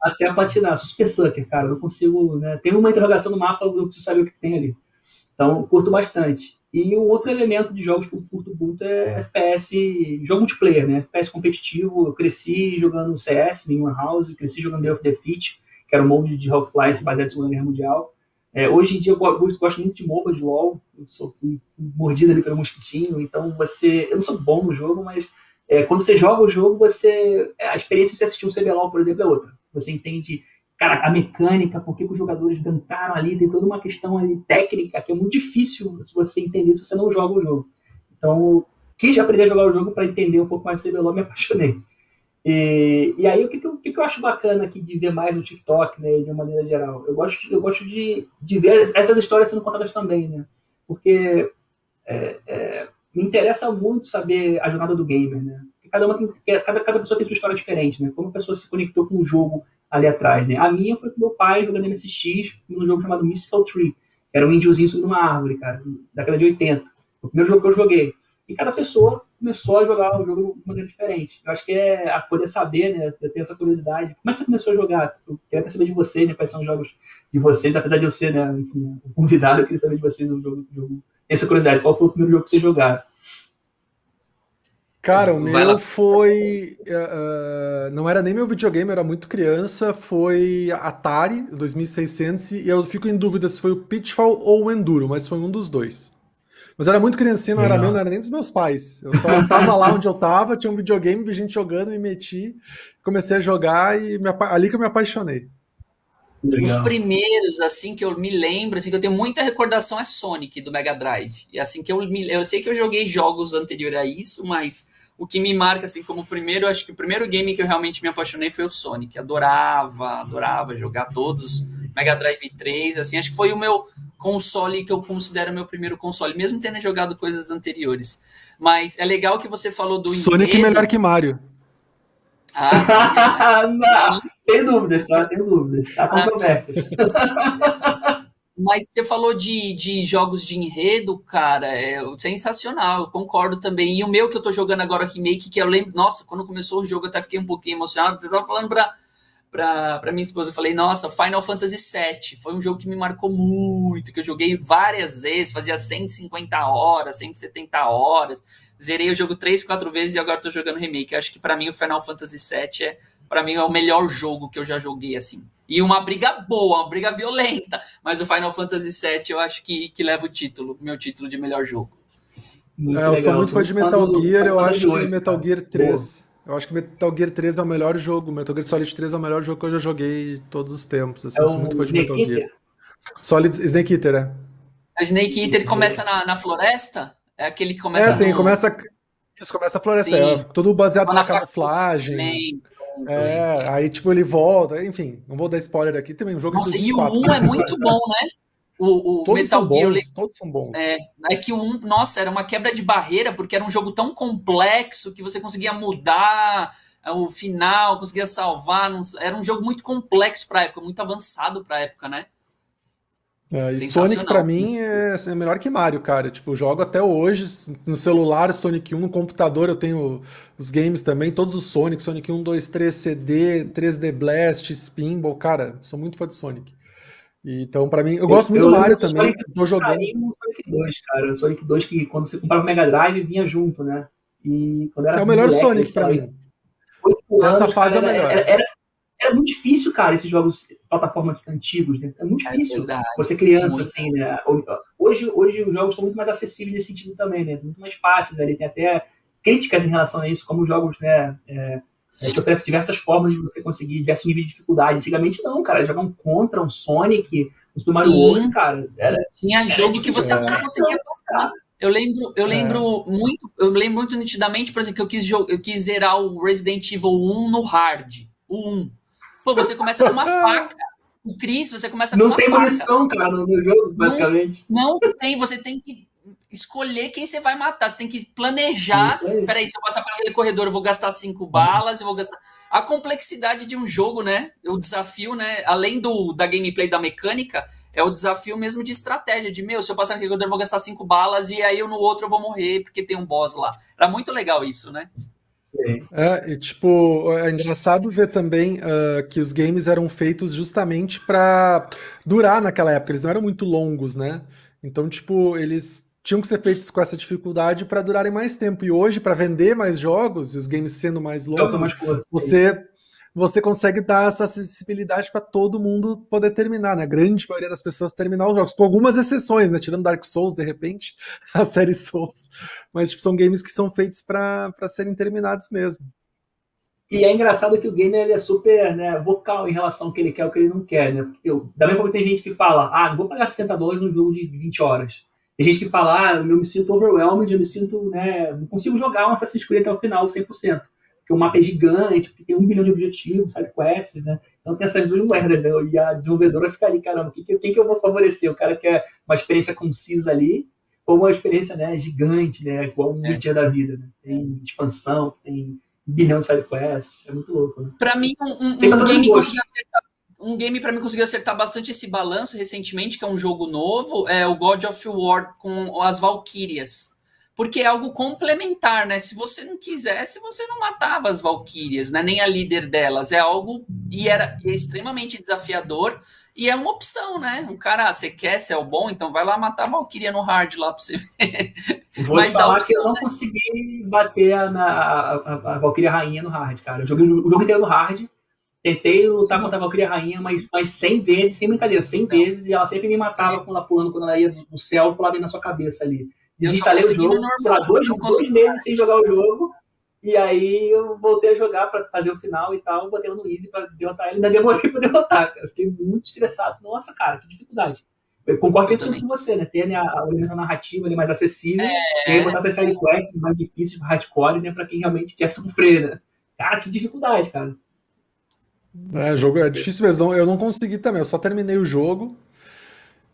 até patinar. Sou super sucker, cara. Não consigo. Né? Tem uma interrogação no mapa, eu preciso saber o que tem ali. Então, curto bastante. E o outro elemento de jogos que eu curto muito é FPS, jogo multiplayer, né? FPS competitivo. Eu cresci jogando CS em One House, cresci jogando Day of Defeat, que era um molde de Half-Life baseado na Segunda Guerra Mundial. É, hoje em dia eu gosto, gosto, muito de MOBA, de LoL. Eu sou mordido ali pelo mosquitinho, então você. Eu não sou bom no jogo, mas é, quando você joga o jogo, você. A experiência de você assistir um CBLOL, por exemplo, é outra. Você entende, cara, a mecânica, por que, os jogadores gantaram ali, tem toda uma questão ali técnica que é muito difícil se você entender se você não joga o jogo. Então, quis aprender a jogar o jogo para entender um pouco mais do CBLOL, me apaixonei. E, e aí, o que, que, eu, que, que eu acho bacana aqui de ver mais no TikTok, né, de uma maneira geral? Eu gosto, eu gosto de, de ver essas histórias sendo contadas também, né? Porque é, é, me interessa muito saber a jornada do gamer, né? Cada uma tem, cada, cada pessoa tem sua história diferente, né? Como a pessoa se conectou com o jogo ali atrás, né? A minha foi com meu pai jogando MSX num jogo chamado Mystical Tree, era um índiozinho sobre uma árvore, cara, década de 80. O primeiro jogo que eu joguei. E cada pessoa começou a jogar o jogo de maneira diferente. Eu acho que é a poder saber, né? Tenho essa curiosidade. Como é que você começou a jogar? Eu queria até saber de vocês, né? Quais são os jogos de vocês, apesar de eu ser, né? Enfim, o convidado, eu queria saber de vocês o jogo. jogo. Essa curiosidade, qual foi o primeiro jogo que vocês jogaram? Cara, o meu foi. Uh, não era nem meu videogame, era muito criança. Foi Atari 2600 e eu fico em dúvida se foi o Pitfall ou o Enduro, mas foi um dos dois. Mas eu era muito criancinha, não era meu, não era nem dos meus pais. Eu só tava lá onde eu tava, tinha um videogame, vi gente jogando, me meti, comecei a jogar e me, ali que eu me apaixonei. Legal. Os primeiros, assim, que eu me lembro, assim, que eu tenho muita recordação é Sonic do Mega Drive. E assim que eu me, eu sei que eu joguei jogos anteriores a isso, mas o que me marca, assim, como primeiro, acho que o primeiro game que eu realmente me apaixonei foi o Sonic. Adorava, adorava jogar todos. Mega Drive 3, assim, acho que foi o meu console que eu considero meu primeiro console, mesmo tendo jogado coisas anteriores. Mas é legal que você falou do Sonic enredo. melhor que Mario. Ah, não, tem dúvidas, tá? Tem dúvidas. Tá controvérsias. Mas você falou de, de jogos de enredo, cara, é sensacional, eu concordo também. E o meu que eu tô jogando agora, remake, que eu lembro, nossa, quando começou o jogo eu até fiquei um pouquinho emocionado. Eu tava falando pra, pra, pra minha esposa, eu falei, nossa, Final Fantasy VII foi um jogo que me marcou muito, que eu joguei várias vezes, fazia 150 horas, 170 horas. Zerei o jogo três, quatro vezes e agora tô jogando remake. Acho que para mim o Final Fantasy VII é, para mim, é o melhor jogo que eu já joguei, assim. E uma briga boa, uma briga violenta. Mas o Final Fantasy VII eu acho que, que leva o título, meu título de melhor jogo. É, eu sou muito fã de Metal Gear, eu acho que Metal Gear 3. Eu acho que Metal Gear 3 é o melhor jogo. Metal Gear Solid 3 é o melhor jogo que eu já joguei todos os tempos. Assim, é eu sou muito fã de Metal? Gear. Solid Snake Eater, é. A Snake Eater começa na, na floresta? É aquele que começa. É, tem, no... começa. Isso começa a floresta, é, tudo baseado na camuflagem. É, aí tipo ele volta, enfim, não vou dar spoiler aqui, também um jogo Nossa, de e o 1 é muito bom, né? O, o todos Metal são Gear, bons, todos são bons. É, é que o 1, nossa, era uma quebra de barreira, porque era um jogo tão complexo que você conseguia mudar é, o final, conseguia salvar, não, era um jogo muito complexo para época, muito avançado para época, né? É, e Sonic para mim é, assim, é, melhor que Mario, cara. Tipo, jogo até hoje no celular Sonic 1, no computador eu tenho os games também, todos os Sonic, Sonic 1, 2, 3, CD, 3D Blast, Spinball, cara, sou muito fã de Sonic. Então, para mim, eu, eu gosto muito eu do Mario também, Sonic, tô jogando. No Sonic 2, cara, Sonic 2 que quando você comprava o Mega Drive vinha junto, né? E quando era é o melhor moleque, Sonic para mim. Nessa fase cara, é o melhor. Era, era, era muito difícil, cara, esses jogos plataformas antigos, né? É muito é difícil é você criança, muito. assim, né? Hoje, hoje os jogos são muito mais acessíveis nesse sentido também, né? Muito mais fáceis ali, tem até críticas em relação a isso, como jogos, né? É, é, que oferecem diversas formas de você conseguir diversos níveis de dificuldade. Antigamente não, cara, jogar contra, um Sonic, um Super Mario World, cara. Era, Tinha jogo que você não conseguia passar. Eu lembro, eu lembro é. muito, eu lembro muito nitidamente, por exemplo, que eu quis, eu quis zerar o Resident Evil 1 no hard. O 1. Pô, você começa com uma faca. O Chris, você começa não com uma faca. Não tem munição, cara, no jogo, basicamente. Não, não tem, você tem que escolher quem você vai matar. Você tem que planejar. Peraí, se eu passar por aquele corredor, eu vou gastar cinco balas, eu vou gastar. A complexidade de um jogo, né? O desafio, né? Além do da gameplay da mecânica, é o desafio mesmo de estratégia. De meu, se eu passar naquele corredor, eu vou gastar cinco balas, e aí eu no outro eu vou morrer, porque tem um boss lá. Era muito legal isso, né? É, e tipo, é engraçado ver também uh, que os games eram feitos justamente para durar naquela época, eles não eram muito longos, né? Então, tipo, eles tinham que ser feitos com essa dificuldade para durarem mais tempo. E hoje, para vender mais jogos, e os games sendo mais longos, você você consegue dar essa acessibilidade para todo mundo poder terminar, né? A grande maioria das pessoas terminar os jogos, com algumas exceções, né? Tirando Dark Souls, de repente, a série Souls. Mas tipo, são games que são feitos para serem terminados mesmo. E é engraçado que o gamer ele é super né, vocal em relação ao que ele quer e o que ele não quer, né? Porque, da mesma forma que tem gente que fala, ah, vou pagar 60 dólares num jogo de 20 horas. Tem gente que fala, ah, eu me sinto overwhelmed, eu me sinto, né, não consigo jogar um Assassin's Creed até o final 100% porque o mapa é gigante, porque tem um bilhão de objetivos, side quests, né? Então tem essas duas moedas, né? E a desenvolvedora fica ali, caramba, quem que, quem que eu vou favorecer? O cara quer uma experiência concisa ali, ou uma experiência né, gigante, né? Igual um é. dia da vida, né? Tem expansão, tem um bilhão de side quests, é muito louco, né? Pra mim, um, um, um game conseguiu acertar um game para mim conseguiu acertar bastante esse balanço recentemente, que é um jogo novo, é o God of War com as Valkyrias porque é algo complementar, né? Se você não quisesse, você não matava as Valkyrias, né? Nem a líder delas. É algo e era extremamente desafiador e é uma opção, né? Um cara, ah, você quer, você é o bom, então vai lá matar a Valkyria no hard lá para você ver. Vou Mas falar opção, que eu não né? consegui bater a, a, a, a Valkyria rainha no hard, cara. Eu joguei o jogo inteiro no hard. Tentei lutar uhum. contra a Valkyria Rainha, mas, mas 100 vezes, sem brincadeira, 100 não. vezes, e ela sempre me matava quando ela pulando, quando ela ia do céu, pulava na sua cabeça ali. Desinstalei o jogo, normal, sei lá, dois, dois meses sem jogar o jogo. E aí eu voltei a jogar para fazer o final e tal, botei no Easy para derrotar ele, ainda demorei para derrotar, cara. Fiquei muito estressado. Nossa, cara, que dificuldade. Eu concordo com você, né? Ter a, a narrativa ali mais acessível, é... e aí botar essas side quests mais difíceis, hardcore, né? Pra quem realmente quer sofrer, né? Cara, que dificuldade, cara. É, jogo é difícil mesmo. Eu não consegui também, eu só terminei o jogo.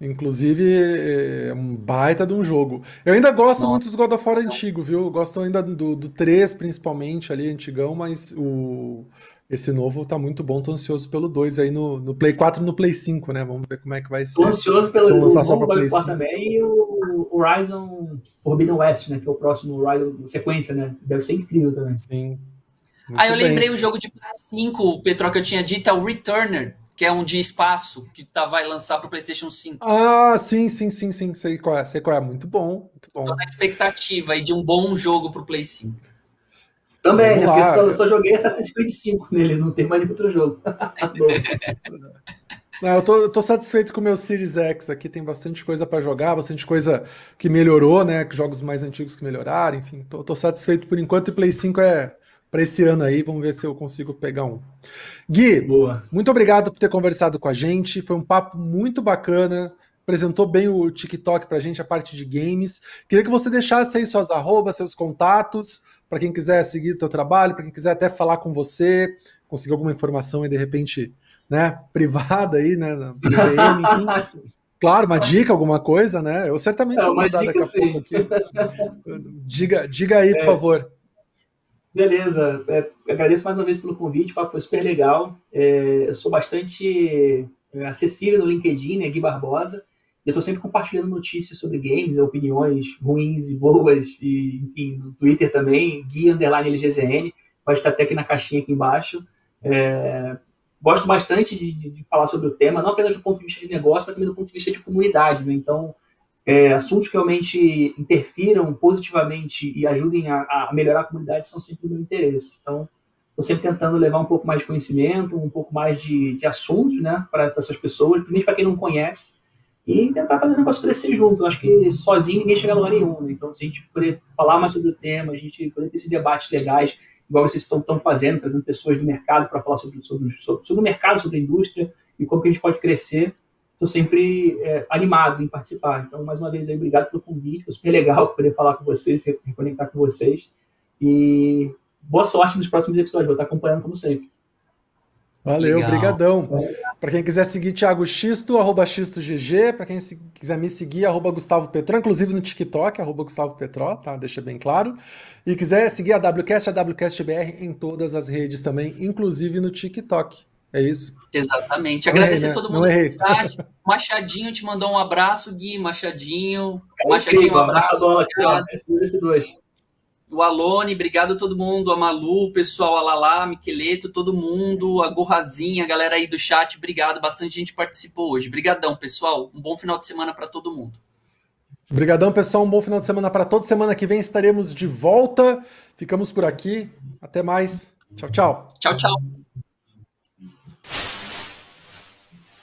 Inclusive, é um baita de um jogo. Eu ainda gosto Nossa. muito dos God of War antigo, viu? Eu gosto ainda do, do 3, principalmente, ali, antigão, mas o, esse novo tá muito bom. Tô ansioso pelo 2 aí no, no Play 4 e no Play 5, né? Vamos ver como é que vai ser. Tô ansioso pelo novo lançar só pra Play 5. também e o Horizon Forbidden West, né? Que é o próximo Horizon sequência, né? Deve ser incrível também. Sim. Muito ah, eu bem. lembrei o jogo de Play 5, Petro, que eu tinha dito, é o Returner que é um de espaço, que tá, vai lançar para o PlayStation 5. Ah, sim, sim, sim, sim, sei qual é, sei qual é, muito bom, muito bom. Tô na expectativa aí de um bom jogo para o Play 5. Também, né? Lá, eu só, só, joguei Assassin's Creed 5 nele, não tem mais nenhum outro jogo. não, eu, tô, eu tô satisfeito com o meu Series X aqui, tem bastante coisa para jogar, bastante coisa que melhorou, né? Jogos mais antigos que melhoraram, enfim, tô, tô satisfeito por enquanto e Play 5 é para esse ano aí. Vamos ver se eu consigo pegar um. Gui, Boa. muito obrigado por ter conversado com a gente. Foi um papo muito bacana. Apresentou bem o TikTok para a gente, a parte de games. Queria que você deixasse aí suas arrobas, seus contatos, para quem quiser seguir o teu trabalho, para quem quiser até falar com você, conseguir alguma informação aí, de repente, né, privada aí, né, BBM, enfim. Claro, uma dica, alguma coisa, né? Eu certamente é, vou mandar daqui a sim. pouco aqui. Diga, diga aí, é. por favor. Beleza, é, agradeço mais uma vez pelo convite, o papo foi super legal. É, eu sou bastante é, acessível no LinkedIn, né, Gui Barbosa. Eu estou sempre compartilhando notícias sobre games, opiniões ruins e boas, e, enfim, no Twitter também, Gui Underline LGZN, pode estar até aqui na caixinha aqui embaixo. É, gosto bastante de, de, falar sobre o tema, não apenas do ponto de vista de negócio, mas também do ponto de vista de comunidade. Né? Então, é, assuntos que realmente interfiram positivamente e ajudem a, a, melhorar a comunidade são sempre do meu interesse. Então, estou sempre tentando levar um pouco mais de conhecimento, um pouco mais de, de assuntos né, para essas pessoas, principalmente para quem não conhece, e tentar fazer o negócio crescer junto. Eu acho que sozinho ninguém chega a lugar nenhum. Né? Então, se a gente poder falar mais sobre o tema, a gente poder ter esses debates legais, igual vocês estão, estão fazendo, trazendo pessoas do mercado para falar sobre, sobre, sobre, sobre o mercado, sobre a indústria e como que a gente pode crescer estou sempre é, animado em participar. Então, mais uma vez, aí, obrigado pelo convite, foi super legal poder falar com vocês, reconectar com vocês. E boa sorte nos próximos episódios, vou estar acompanhando como sempre. Valeu, brigadão. Para quem quiser seguir Thiago Xisto, arroba XistoGG. Para quem se, quiser me seguir, arroba Gustavo Petró, inclusive no TikTok, arroba Gustavo Petró, tá? Deixa bem claro. E quiser seguir a WCast, a WCastBR em todas as redes também, inclusive no TikTok. É isso. Exatamente. Não Agradecer errei, né? a todo mundo no chat. Machadinho te mandou um abraço, Gui. Machadinho. É Machadinho, um abraço. Aqui. O Alone, obrigado a todo mundo, a Malu, o pessoal, a Lala, Miqueleto, todo mundo, a Gorrazinha, a galera aí do chat, obrigado, bastante gente participou hoje. Obrigadão, pessoal, um bom final de semana para todo mundo. Obrigadão, pessoal, um bom final de semana para todos. Semana que vem estaremos de volta. Ficamos por aqui. Até mais. Tchau, tchau. Tchau, tchau.